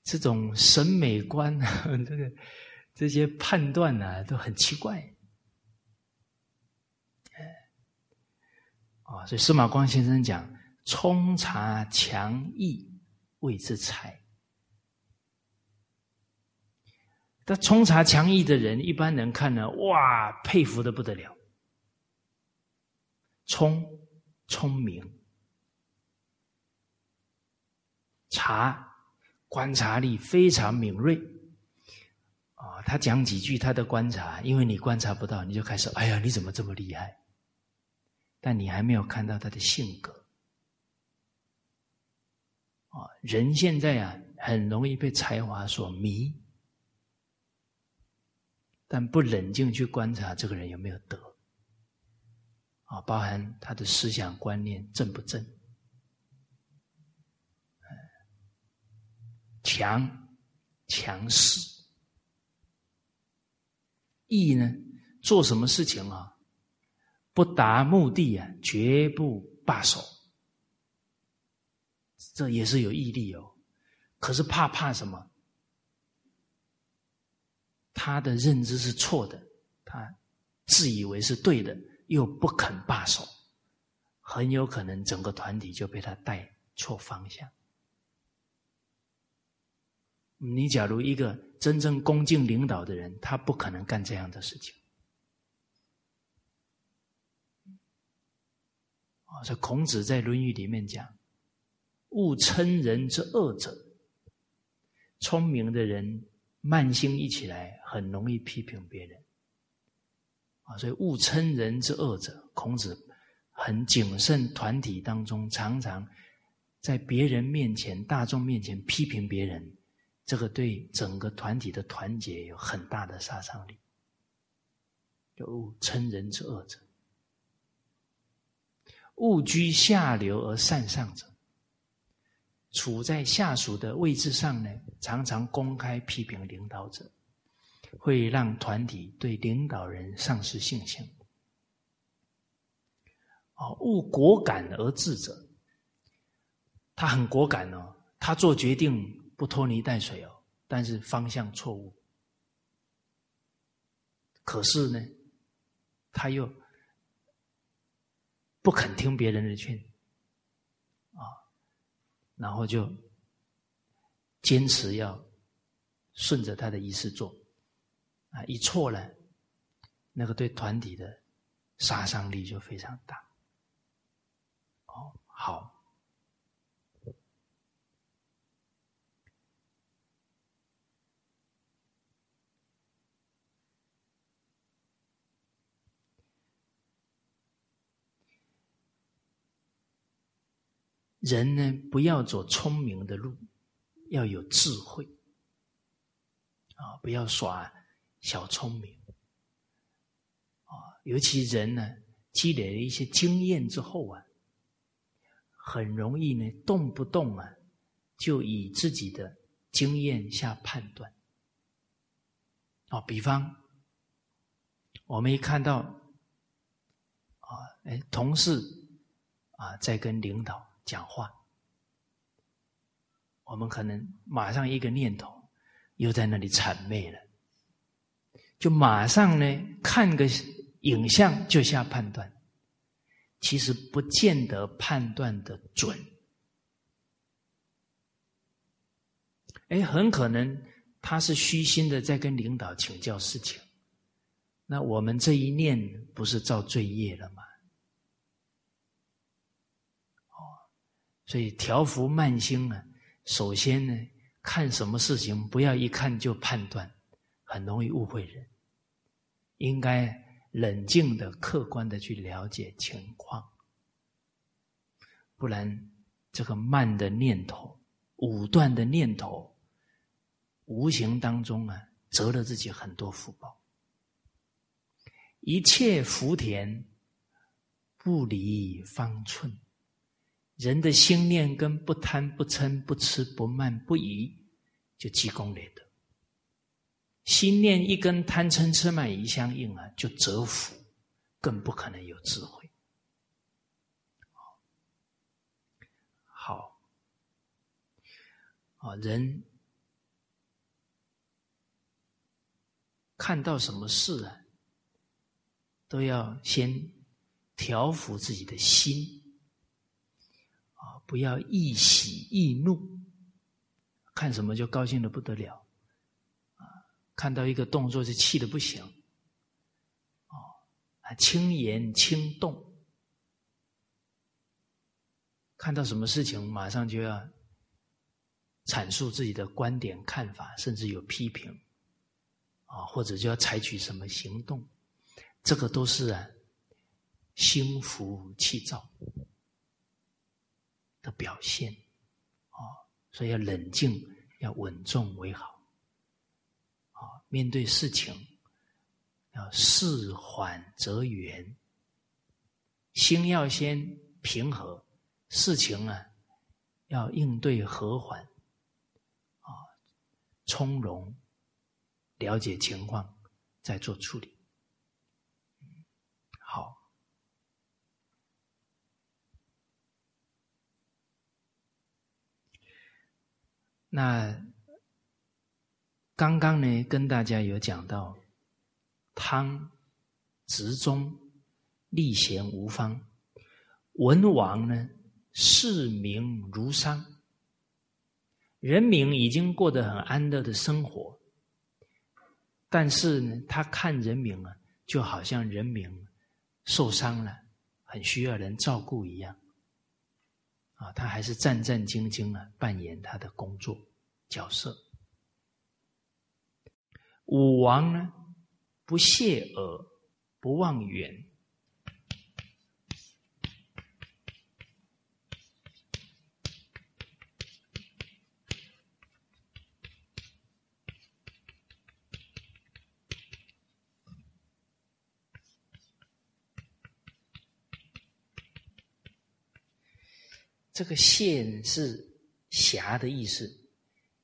这种审美观啊，这个这些判断啊，都很奇怪。啊，所以司马光先生讲：“冲察强毅谓之才。”但冲察强毅的人，一般人看呢，哇，佩服的不得了。冲，聪明；察，观察力非常敏锐。啊，他讲几句他的观察，因为你观察不到，你就开始，哎呀，你怎么这么厉害？但你还没有看到他的性格，啊，人现在啊，很容易被才华所迷，但不冷静去观察这个人有没有德，啊，包含他的思想观念正不正，强强势，义呢，做什么事情啊，不达目的啊，绝不罢手。这也是有毅力哦，可是怕怕什么？他的认知是错的，他自以为是对的，又不肯罢手，很有可能整个团体就被他带错方向。你假如一个真正恭敬领导的人，他不可能干这样的事情。啊，这孔子在《论语》里面讲。勿称人之恶者，聪明的人慢性一起来，很容易批评别人啊。所以勿称人之恶者，孔子很谨慎，团体当中常常在别人面前、大众面前批评别人，这个对整个团体的团结有很大的杀伤力。就勿称人之恶者，勿居下流而善上者。处在下属的位置上呢，常常公开批评领导者，会让团体对领导人丧失信心。哦，勿果敢而治者，他很果敢哦，他做决定不拖泥带水哦，但是方向错误。可是呢，他又不肯听别人的劝啊。然后就坚持要顺着他的意思做，啊，一错了，那个对团体的杀伤力就非常大。哦，好，人呢，不要走聪明的路，要有智慧啊！不要耍小聪明啊！尤其人呢，积累了一些经验之后啊，很容易呢，动不动啊，就以自己的经验下判断啊。比方，我们一看到啊，哎，同事啊，在跟领导。讲话，我们可能马上一个念头，又在那里谄媚了，就马上呢看个影像就下判断，其实不见得判断的准。哎，很可能他是虚心的在跟领导请教事情，那我们这一念不是造罪业了吗？哦所以调伏慢心啊，首先呢，看什么事情不要一看就判断，很容易误会人。应该冷静的、客观的去了解情况，不然这个慢的念头、武断的念头，无形当中啊，折了自己很多福报。一切福田，不离方寸。人的心念跟不贪不嗔不痴不慢不疑，就积功累德。心念一跟贪嗔痴慢疑相应啊，就折服，更不可能有智慧。好，啊，人看到什么事啊，都要先调伏自己的心。啊不要易喜易怒，看什么就高兴的不得了，看到一个动作就气的不行，哦，啊，轻言轻动，看到什么事情马上就要阐述自己的观点看法，甚至有批评，啊，或者就要采取什么行动，这个都是啊，心浮气躁。的表现，啊，所以要冷静，要稳重为好。面对事情要事缓则圆，心要先平和，事情啊要应对和缓，啊，从容，了解情况再做处理。好。那刚刚呢，跟大家有讲到，汤直中立贤无方，文王呢视民如商，人民已经过得很安乐的生活，但是呢，他看人民啊，就好像人民受伤了，很需要人照顾一样。啊，他还是战战兢兢啊，扮演他的工作角色。武王呢，不懈耳，不望远。这个“县”是“侠”的意思，“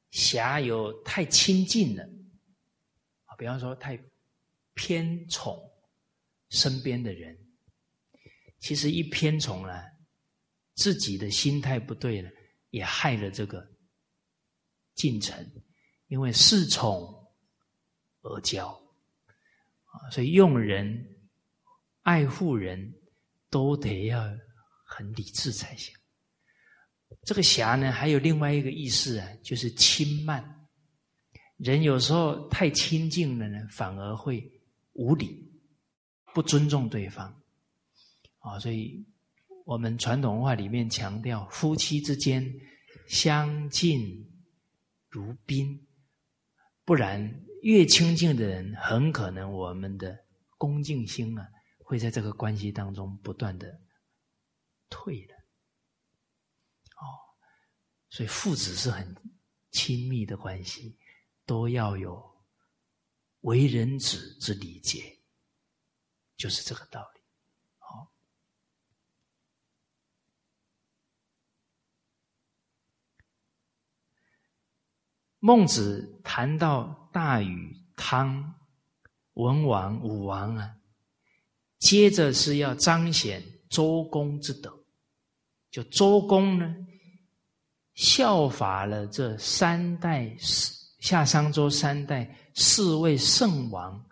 侠”有太亲近了，比方说太偏宠身边的人。其实一偏宠呢，自己的心态不对了，也害了这个进程，因为恃宠而骄啊，所以用人、爱护人都得要很理智才行。这个“侠”呢，还有另外一个意思啊，就是轻慢。人有时候太亲近了呢，反而会无礼，不尊重对方。啊，所以我们传统文化里面强调，夫妻之间相敬如宾，不然越亲近的人，很可能我们的恭敬心啊，会在这个关系当中不断的退了。所以父子是很亲密的关系，都要有为人子之理解，就是这个道理。好，孟子谈到大禹、汤、文王、武王啊，接着是要彰显周公之德，就周公呢。效法了这三代夏商周三代四位圣王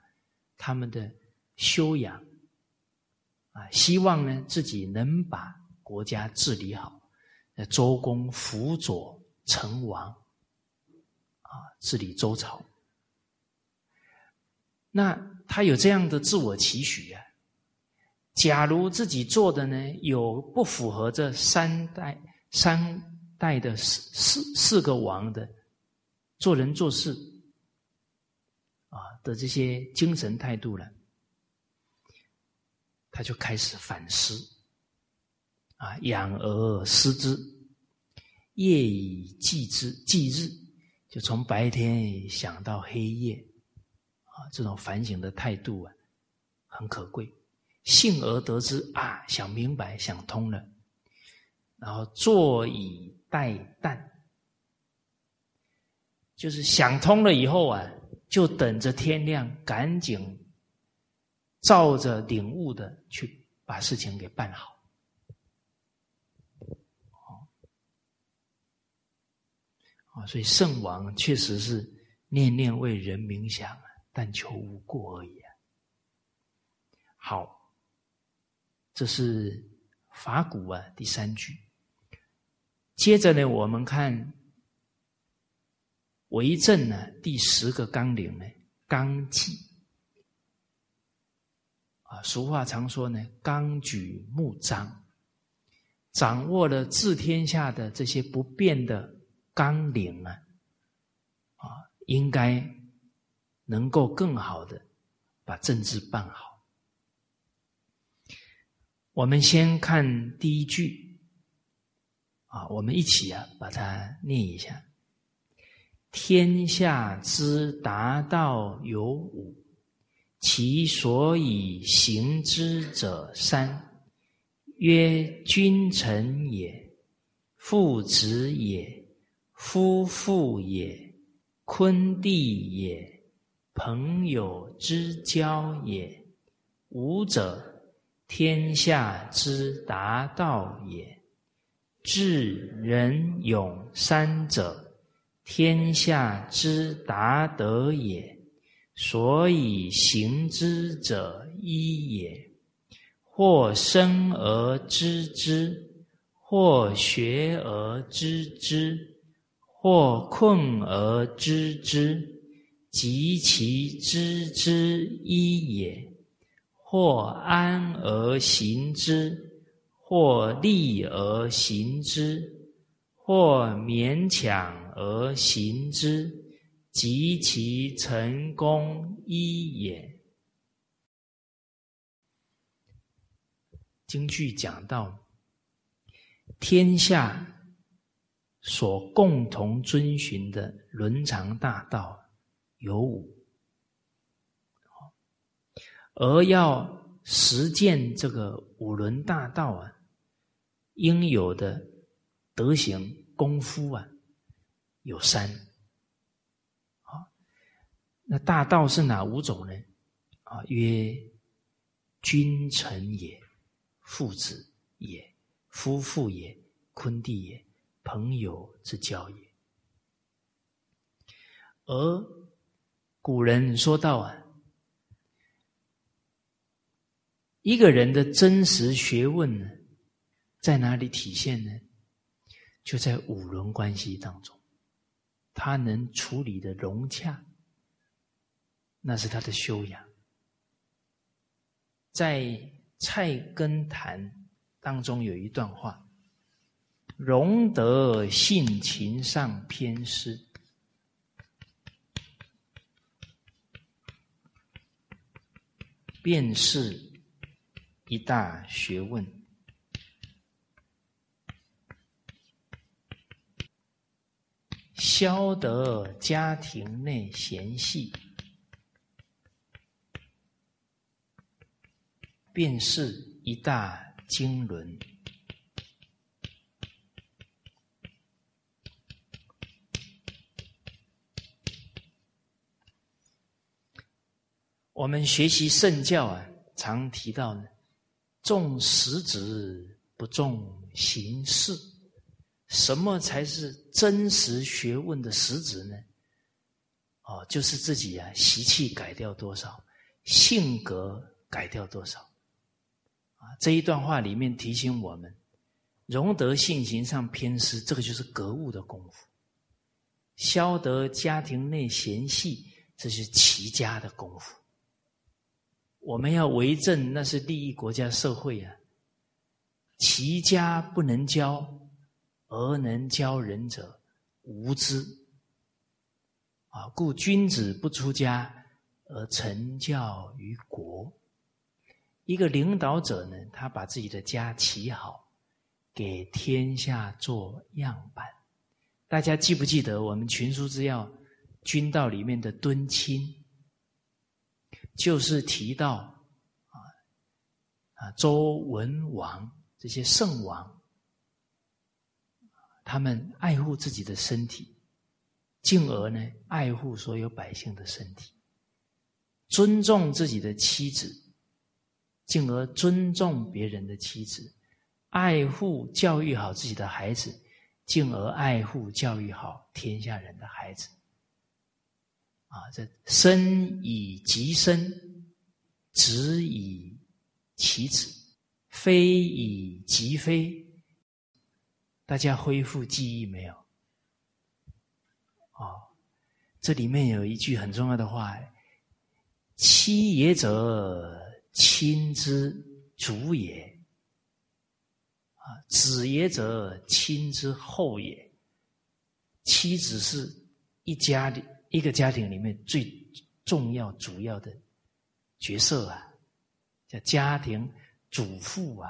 他们的修养啊，希望呢自己能把国家治理好。周公辅佐成王啊，治理周朝。那他有这样的自我期许啊。假如自己做的呢有不符合这三代三。代的四四四个王的做人做事啊的这些精神态度了，他就开始反思啊，养而思之，夜以继之，继日，就从白天想到黑夜啊，这种反省的态度啊，很可贵。幸而得之啊，想明白，想通了，然后坐以。待旦，就是想通了以后啊，就等着天亮，赶紧照着领悟的去把事情给办好。啊，所以圣王确实是念念为人民想，但求无过而已啊。好，这是法古啊第三句。接着呢，我们看为政呢第十个纲领呢，纲纪啊，俗话常说呢，纲举目张，掌握了治天下的这些不变的纲领啊，啊，应该能够更好的把政治办好。我们先看第一句。啊，我们一起啊，把它念一下。天下之达道有五，其所以行之者三：曰君臣也，父子也，夫妇也，坤弟也，朋友之交也。五者，天下之达道也。智仁勇三者。天下之达德也，所以行之者一也。或生而知之，或学而知之，或困而知之，及其知之一也。或安而行之，或利而行之，或勉强。而行之，及其成功一也。京剧讲到，天下所共同遵循的伦常大道有五，而要实践这个五伦大道啊，应有的德行功夫啊。有三，啊，那大道是哪五种呢？啊，曰君臣也，父子也，夫妇也，坤弟也，朋友之交也。而古人说到啊，一个人的真实学问呢，在哪里体现呢？就在五伦关系当中。他能处理的融洽，那是他的修养。在《菜根谭》当中有一段话：“容得性情上偏失，便是一大学问。”消得家庭内嫌隙，便是一大经纶。我们学习圣教啊，常提到呢，重实质不重形式。什么才是真实学问的实质呢？哦，就是自己啊，习气改掉多少，性格改掉多少。啊，这一段话里面提醒我们，容得性情上偏失，这个就是格物的功夫；消得家庭内嫌隙，这是齐家的功夫。我们要为政，那是利益国家社会啊。齐家不能教。而能教人者，无知啊！故君子不出家而成教于国。一个领导者呢，他把自己的家起好，给天下做样板。大家记不记得我们群书之要《君道》里面的敦亲，就是提到啊啊周文王这些圣王。他们爱护自己的身体，进而呢爱护所有百姓的身体，尊重自己的妻子，进而尊重别人的妻子，爱护教育好自己的孩子，进而爱护教育好天下人的孩子。啊，这生以及生，子以其子，非以及非。大家恢复记忆没有？哦，这里面有一句很重要的话：“妻也者，亲之主也；啊，子也者，亲之后也。”妻子是一家里一个家庭里面最重要、主要的角色啊，叫家庭主妇啊，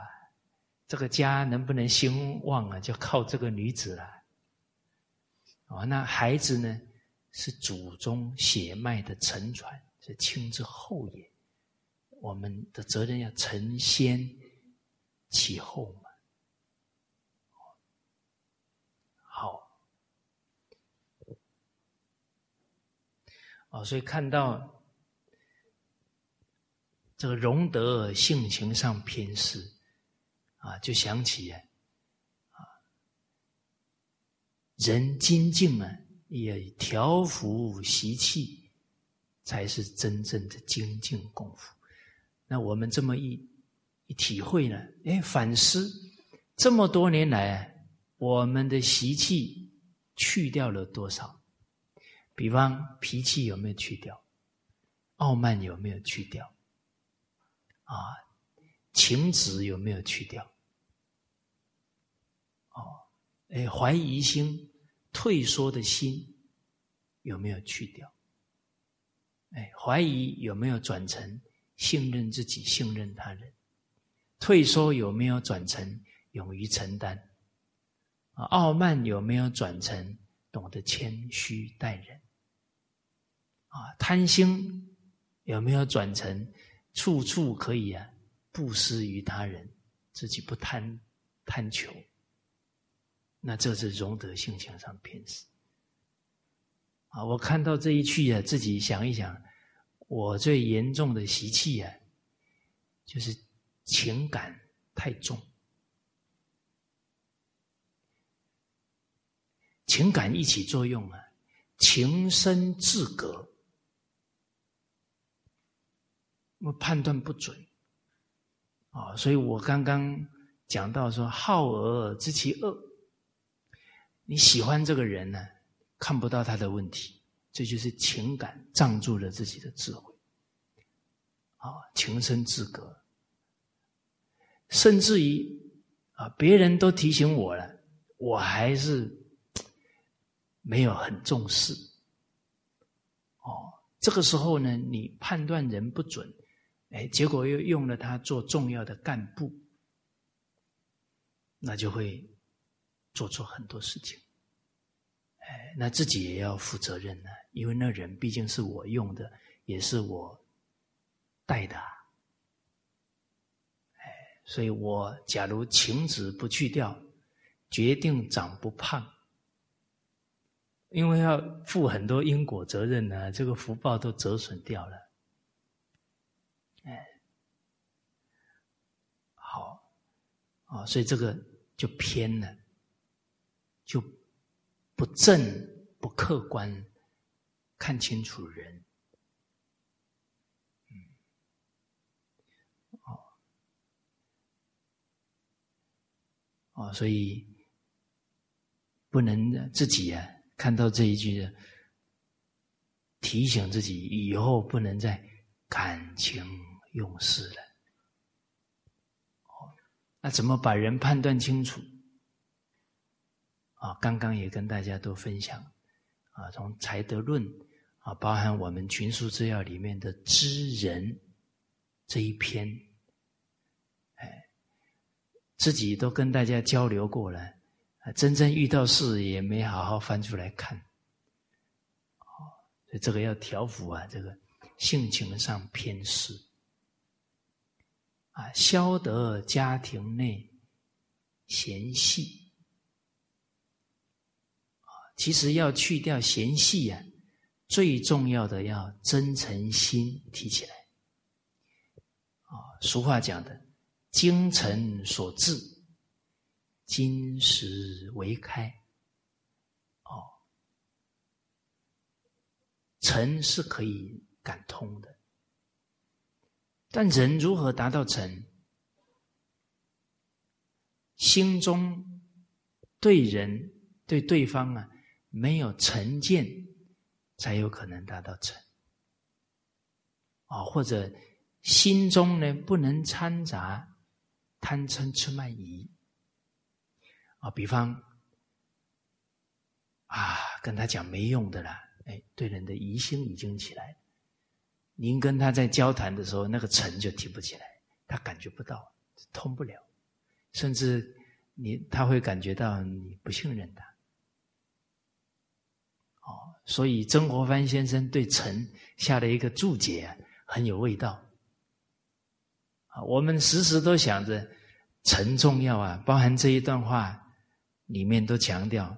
这个家能不能兴旺啊，就靠这个女子了。哦，那孩子呢，是祖宗血脉的承传，是亲之后也。我们的责任要承先启后嘛。好，哦，所以看到这个荣德性情上偏失啊，就想起啊，人精进啊，也调伏习气，才是真正的精进功夫。那我们这么一一体会呢？哎，反思这么多年来，我们的习气去掉了多少？比方脾气有没有去掉？傲慢有没有去掉？啊，情执有没有去掉？哎，怀疑心、退缩的心有没有去掉？哎，怀疑有没有转成？信任自己，信任他人，退缩有没有转成勇于承担？啊，傲慢有没有转成懂得谦虚待人？啊，贪心有没有转成处处可以啊布施于他人，自己不贪贪求？那这是容德性情上偏执。啊，我看到这一句啊，自己想一想。我最严重的习气啊，就是情感太重，情感一起作用啊，情深自隔，我判断不准啊，所以我刚刚讲到说，好恶知其恶，你喜欢这个人呢，看不到他的问题。这就是情感障住了自己的智慧，啊，情深自隔，甚至于啊，别人都提醒我了，我还是没有很重视。哦，这个时候呢，你判断人不准，哎，结果又用了他做重要的干部，那就会做错很多事情。哎，那自己也要负责任呢，因为那人毕竟是我用的，也是我带的。哎，所以我假如情子不去掉，决定长不胖，因为要负很多因果责任呢，这个福报都折损掉了。哎，好，啊，所以这个就偏了，就。不正不客观，看清楚人，哦，哦，所以不能自己啊，看到这一句，提醒自己以后不能再感情用事了。哦，那怎么把人判断清楚？啊，刚刚也跟大家都分享，啊，从《才德论》啊，包含我们《群书治要》里面的知人这一篇，哎，自己都跟大家交流过了，啊，真正遇到事也没好好翻出来看，所以这个要调伏啊，这个性情上偏私，啊，消得家庭内嫌隙。其实要去掉嫌隙啊，最重要的要真诚心提起来。啊，俗话讲的“精诚所至，金石为开”。哦，诚是可以感通的，但人如何达到诚？心中对人对对方啊。没有成见，才有可能达到成。啊，或者心中呢不能掺杂贪嗔痴慢疑。啊，比方啊，跟他讲没用的啦，哎，对人的疑心已经起来。您跟他在交谈的时候，那个尘就提不起来，他感觉不到，通不了。甚至你他会感觉到你不信任他。哦，所以曾国藩先生对臣下了一个注解，很有味道。啊，我们时时都想着臣重要啊，包含这一段话里面都强调，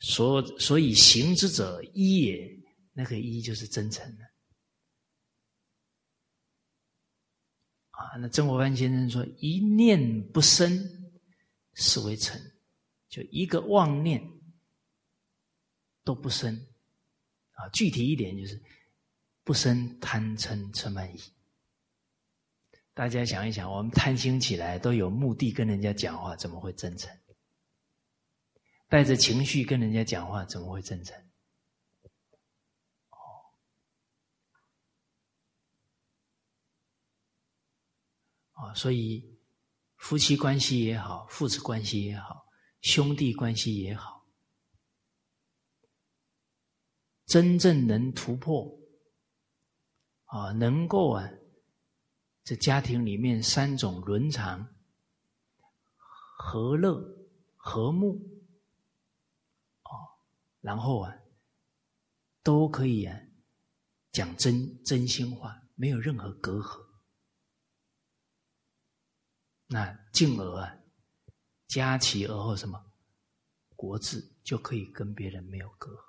所所以行之者一也，那个一就是真诚的。啊，那曾国藩先生说：“一念不生，是为臣。”就一个妄念都不生。啊，具体一点就是不生贪嗔痴慢疑。大家想一想，我们贪心起来都有目的跟人家讲话，怎么会真诚？带着情绪跟人家讲话，怎么会真诚？哦啊，所以夫妻关系也好，父子关系也好，兄弟关系也好，真正能突破啊，能够啊，这家庭里面三种伦常和乐和睦啊，然后啊，都可以啊讲真真心话，没有任何隔阂。那进而啊，加其而后什么，国治就可以跟别人没有隔阂。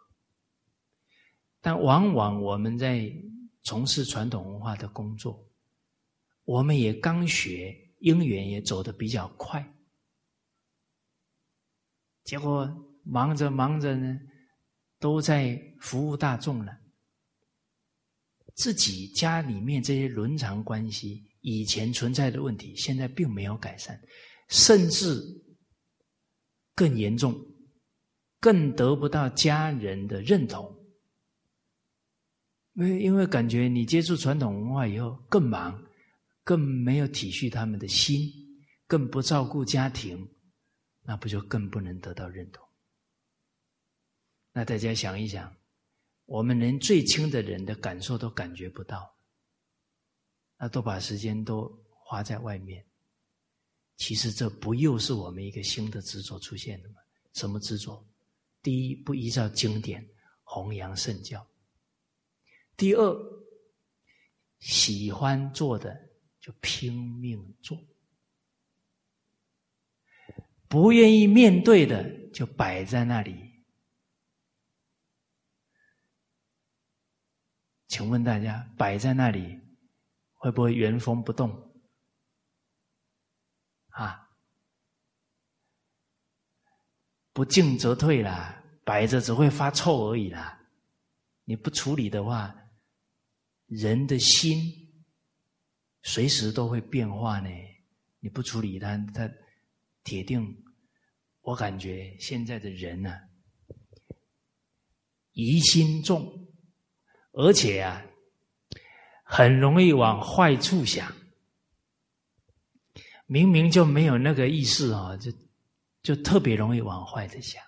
但往往我们在从事传统文化的工作，我们也刚学，因缘也走得比较快，结果忙着忙着呢，都在服务大众了，自己家里面这些伦常关系。以前存在的问题，现在并没有改善，甚至更严重，更得不到家人的认同。因为因为感觉你接触传统文化以后更忙，更没有体恤他们的心，更不照顾家庭，那不就更不能得到认同？那大家想一想，我们连最亲的人的感受都感觉不到。那都把时间都花在外面，其实这不又是我们一个新的执着出现的吗？什么执着？第一，不依照经典弘扬圣教；第二，喜欢做的就拼命做，不愿意面对的就摆在那里。请问大家，摆在那里？会不会原封不动？啊，不进则退啦，摆着只会发臭而已啦。你不处理的话，人的心随时都会变化呢。你不处理它，它铁定。我感觉现在的人呢，疑心重，而且啊。很容易往坏处想，明明就没有那个意思啊，就就特别容易往坏的想。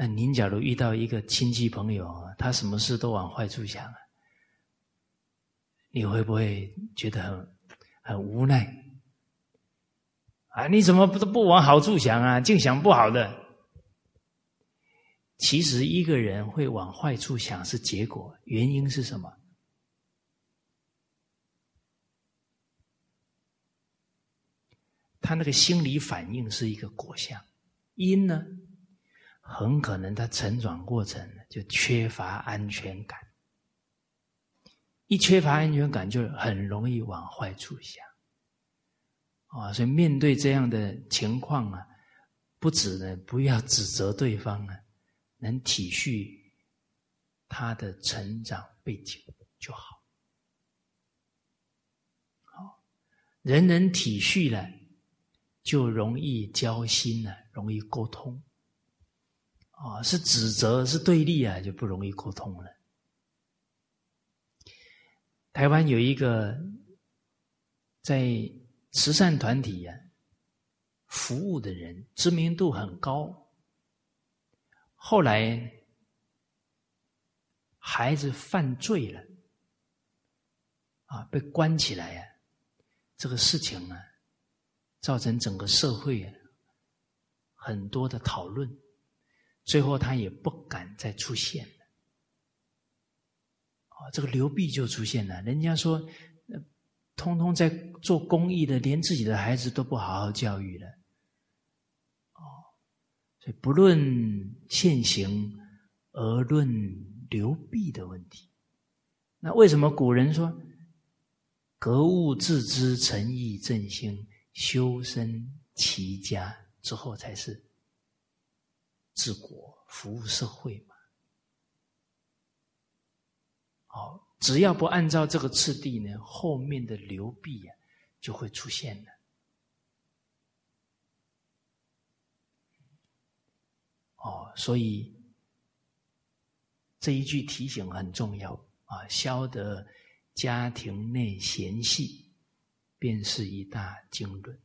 那您假如遇到一个亲戚朋友，他什么事都往坏处想，你会不会觉得很很无奈？啊，你怎么不不往好处想啊？净想不好的。其实一个人会往坏处想是结果，原因是什么？他那个心理反应是一个果相，因呢，很可能他成长过程就缺乏安全感，一缺乏安全感就很容易往坏处想，啊，所以面对这样的情况啊，不止呢不要指责对方啊，能体恤他的成长背景就好，好，人人体恤了。就容易交心了，容易沟通。啊，是指责是对立啊，就不容易沟通了。台湾有一个在慈善团体呀服务的人，知名度很高。后来孩子犯罪了，啊，被关起来呀，这个事情啊。造成整个社会啊很多的讨论，最后他也不敢再出现了。哦，这个流弊就出现了。人家说，通通在做公益的，连自己的孩子都不好好教育了。哦，所以不论现行，而论流弊的问题。那为什么古人说格物致知、诚意正心、修身齐家之后才是治国、服务社会嘛？好，只要不按照这个次第呢，后面的流弊啊就会出现了。哦，所以这一句提醒很重要。啊，消得家庭内嫌隙，便是一大经纶。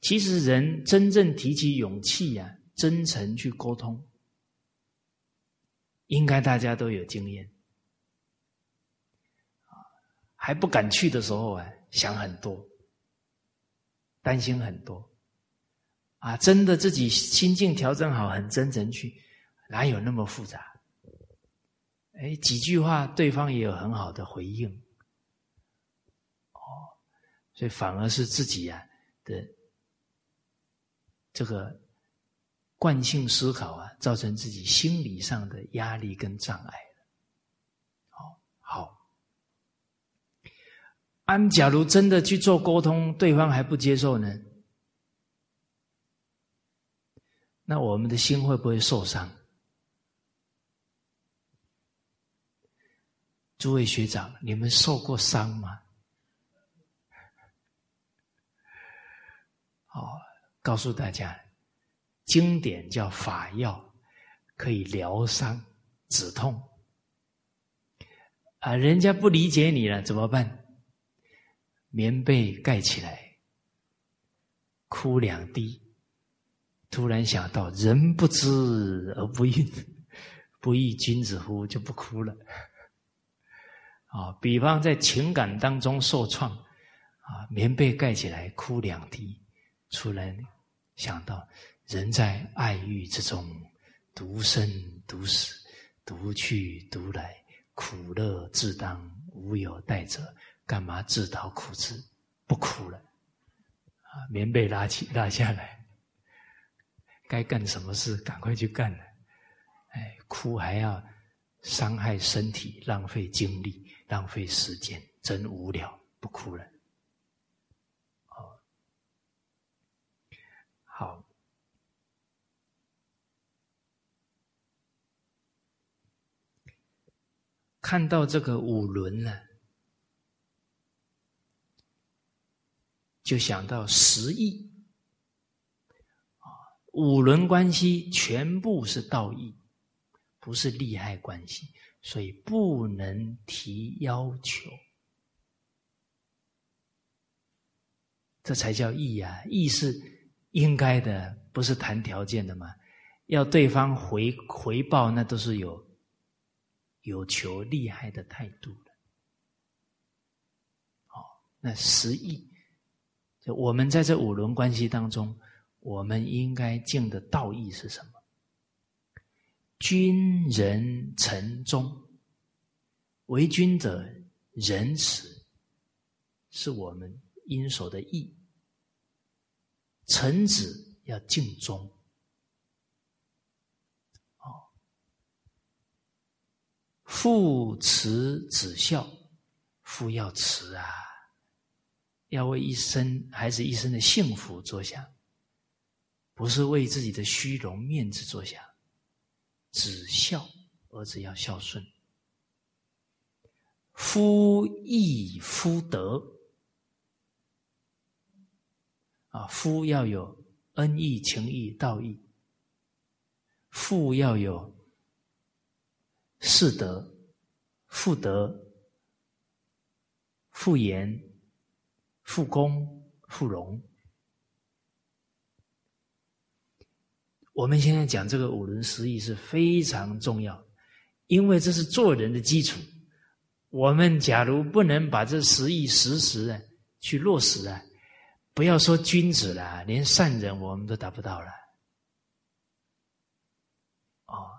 其实，人真正提起勇气呀，真诚去沟通，应该大家都有经验。还不敢去的时候啊，想很多，担心很多。啊，真的自己心境调整好，很真诚去，哪有那么复杂？哎，几句话，对方也有很好的回应，哦，所以反而是自己呀的这个惯性思考啊，造成自己心理上的压力跟障碍好，好，安，假如真的去做沟通，对方还不接受呢，那我们的心会不会受伤？诸位学长，你们受过伤吗？哦，告诉大家，经典叫法药，可以疗伤止痛。啊，人家不理解你了，怎么办？棉被盖起来，哭两滴。突然想到，人不知而不愠，不亦君子乎？就不哭了。啊，比方在情感当中受创，啊，棉被盖起来哭两滴，突然想到人在爱欲之中，独生独死，独去独来，苦乐自当，无有代者，干嘛自讨苦吃？不哭了，啊，棉被拉起拉下来，该干什么事赶快去干了，哎，哭还要伤害身体，浪费精力。浪费时间，真无聊，不哭了。哦，好，看到这个五轮呢，就想到十义。啊，五轮关系全部是道义，不是利害关系。所以不能提要求，这才叫义啊！义是应该的，不是谈条件的嘛。要对方回回报，那都是有有求利害的态度的。哦，那十义，就我们在这五轮关系当中，我们应该尽的道义是什么？君仁臣忠，为君者仁慈，是我们应守的义。臣子要敬忠，父慈子孝，父要慈啊，要为一生孩子一生的幸福着想，不是为自己的虚荣面子着想。子孝，儿子要孝顺。夫义夫德，啊，夫要有恩义、情义、道义；父要有士德、富德、妇言、妇功、妇荣。我们现在讲这个五伦十义是非常重要，因为这是做人的基础。我们假如不能把这十义实时啊去落实啊，不要说君子了，连善人我们都达不到了。哦，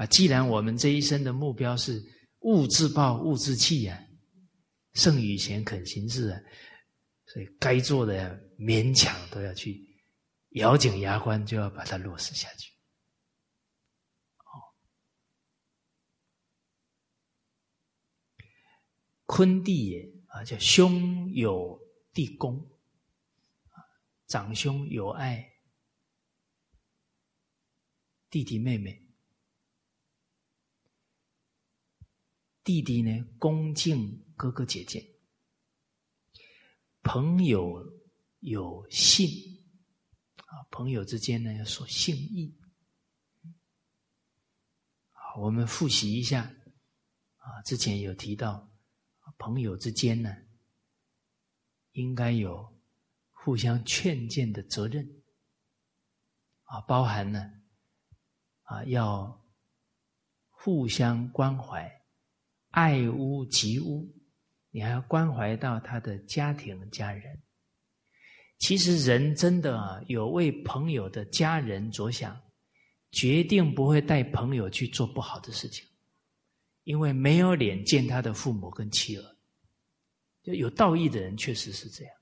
啊，既然我们这一生的目标是物自暴物自弃呀，圣与贤，肯行事啊，所以该做的勉强都要去，咬紧牙关就要把它落实下去。坤弟也啊，叫兄友弟恭，长兄友爱弟弟妹妹，弟弟呢恭敬哥哥姐姐，朋友有信啊，朋友之间呢要说信义。好，我们复习一下啊，之前有提到。朋友之间呢，应该有互相劝谏的责任啊，包含呢啊，要互相关怀，爱屋及乌，你还要关怀到他的家庭家人。其实人真的有为朋友的家人着想，决定不会带朋友去做不好的事情。因为没有脸见他的父母跟妻儿，就有道义的人确实是这样，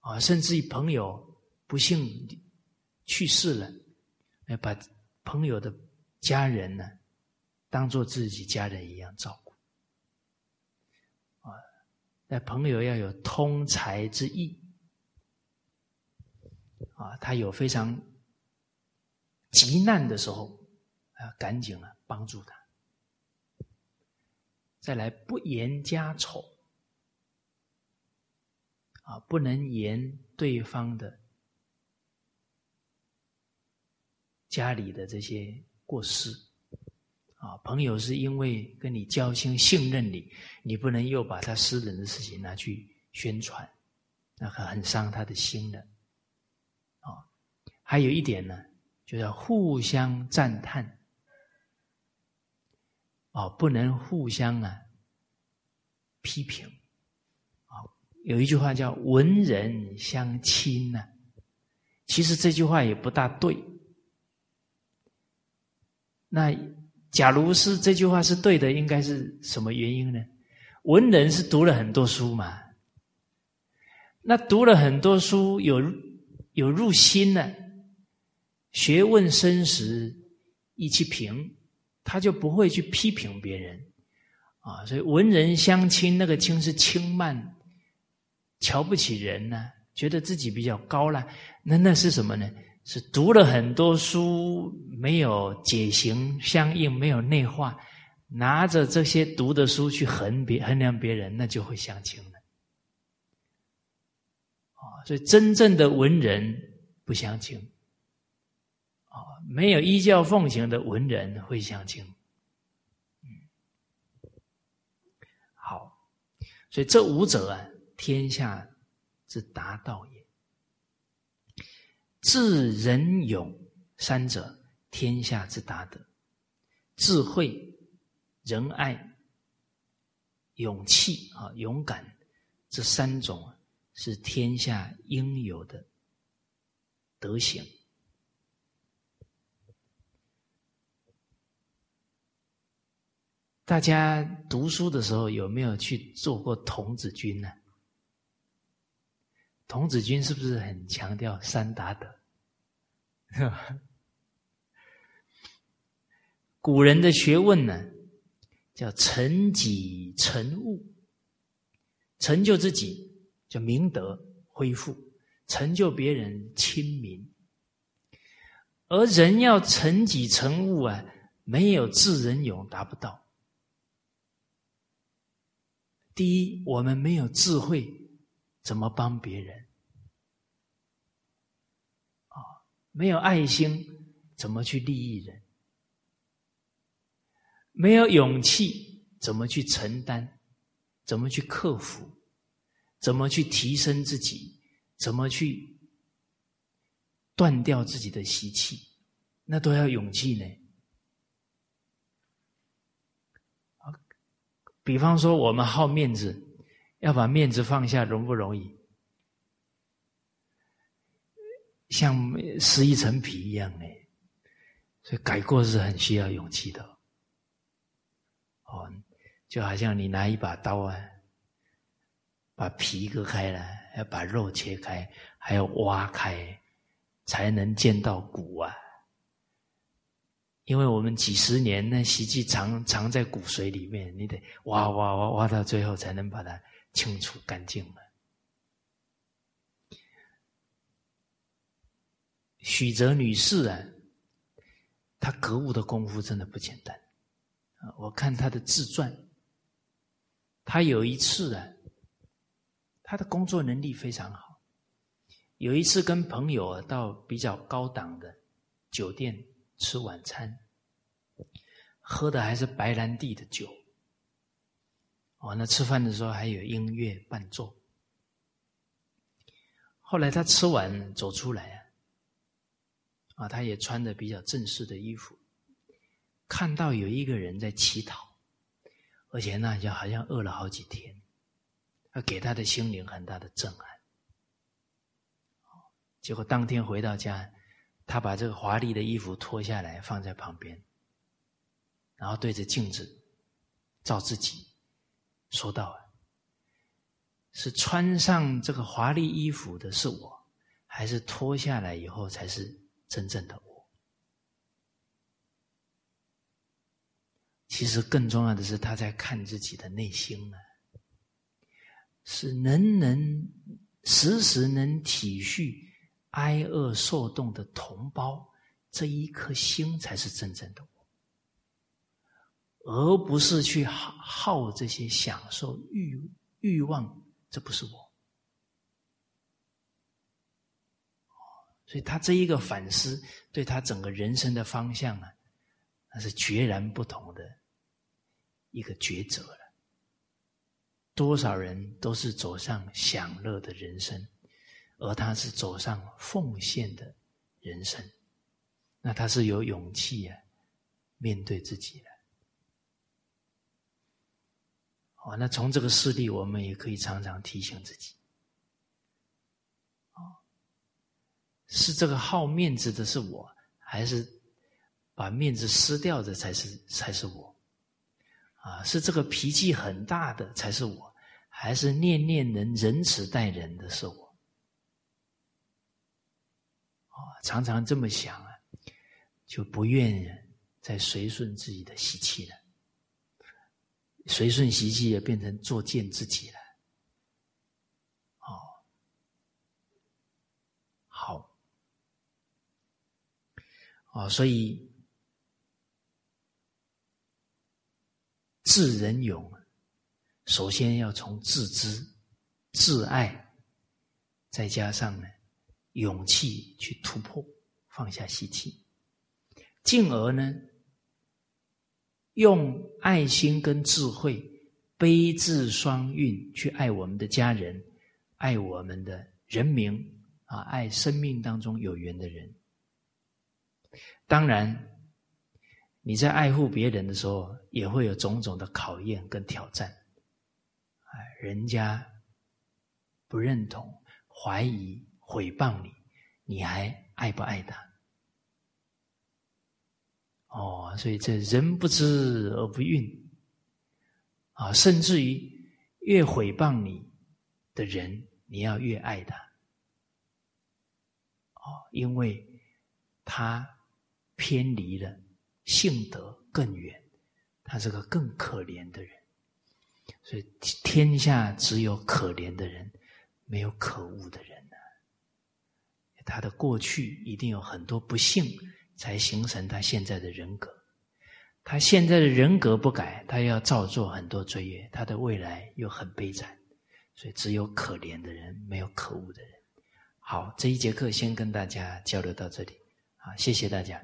啊，甚至于朋友不幸去世了，要把朋友的家人呢当做自己家人一样照顾，啊，那朋友要有通财之意，啊，他有非常。急难的时候，啊，赶紧啊帮助他。再来不言家丑，啊，不能言对方的家里的这些过失，啊，朋友是因为跟你交心信任你，你不能又把他私人的事情拿去宣传，那很伤他的心的。啊，还有一点呢。就要互相赞叹，啊，不能互相啊批评，啊，有一句话叫“文人相亲”呢，其实这句话也不大对。那假如是这句话是对的，应该是什么原因呢？文人是读了很多书嘛，那读了很多书，有有入心了。学问深时，意气平，他就不会去批评别人，啊，所以文人相轻，那个轻是轻慢，瞧不起人呢，觉得自己比较高了，那那是什么呢？是读了很多书，没有解行相应，没有内化，拿着这些读的书去衡别衡量别人，那就会相亲了，啊，所以真正的文人不相亲。啊。没有依教奉行的文人会相亲，嗯，好，所以这五者啊，天下之达道也。智仁勇三者，天下之大德。智慧、仁爱、勇气啊，勇敢这三种是天下应有的德行。大家读书的时候有没有去做过童子军呢？童子军是不是很强调三达德？古人的学问呢，叫成己成物，成就自己叫明德恢复，成就别人亲民。而人要成己成物啊，没有智人勇达不到。第一，我们没有智慧，怎么帮别人？啊，没有爱心，怎么去利益人？没有勇气，怎么去承担？怎么去克服？怎么去提升自己？怎么去断掉自己的习气？那都要勇气呢。比方说，我们好面子，要把面子放下，容不容易？像撕一层皮一样呢，所以改过是很需要勇气的。哦，就好像你拿一把刀啊，把皮割开了，要把肉切开，还要挖开，才能见到骨啊。因为我们几十年那习气藏藏在骨髓里面，你得挖挖挖挖到最后才能把它清除干净了。许哲女士啊，她格物的功夫真的不简单啊！我看她的自传，她有一次啊，她的工作能力非常好，有一次跟朋友到比较高档的酒店。吃晚餐，喝的还是白兰地的酒。哦，那吃饭的时候还有音乐伴奏。后来他吃完走出来啊，啊，他也穿着比较正式的衣服，看到有一个人在乞讨，而且那，就好像饿了好几天，他给他的心灵很大的震撼。结果当天回到家。他把这个华丽的衣服脱下来放在旁边，然后对着镜子照自己，说道：“是穿上这个华丽衣服的是我，还是脱下来以后才是真正的我？”其实更重要的是，他在看自己的内心呢，是能能时时能体恤。挨饿受冻的同胞，这一颗心才是真正的我，而不是去耗耗这些享受欲欲望，这不是我。所以他这一个反思，对他整个人生的方向啊，那是决然不同的一个抉择了。多少人都是走上享乐的人生。而他是走上奉献的人生，那他是有勇气啊，面对自己的。哦，那从这个事例，我们也可以常常提醒自己：，哦，是这个好面子的是我，还是把面子撕掉的才是才是我？啊，是这个脾气很大的才是我，还是念念能仁慈待人的是我？常常这么想啊，就不愿再随顺自己的习气了。随顺习气也变成作践自己了。哦，好，哦，所以智人勇，首先要从自知、自爱，再加上呢。勇气去突破，放下习气，进而呢，用爱心跟智慧，悲智双运去爱我们的家人，爱我们的人民啊，爱生命当中有缘的人。当然，你在爱护别人的时候，也会有种种的考验跟挑战，哎，人家不认同，怀疑。毁谤你，你还爱不爱他？哦，所以这人不知而不愠啊，甚至于越毁谤你的人，你要越爱他哦，因为他偏离了性德更远，他是个更可怜的人，所以天下只有可怜的人，没有可恶的人。他的过去一定有很多不幸，才形成他现在的人格。他现在的人格不改，他要造作很多罪业，他的未来又很悲惨。所以只有可怜的人，没有可恶的人。好，这一节课先跟大家交流到这里，好，谢谢大家。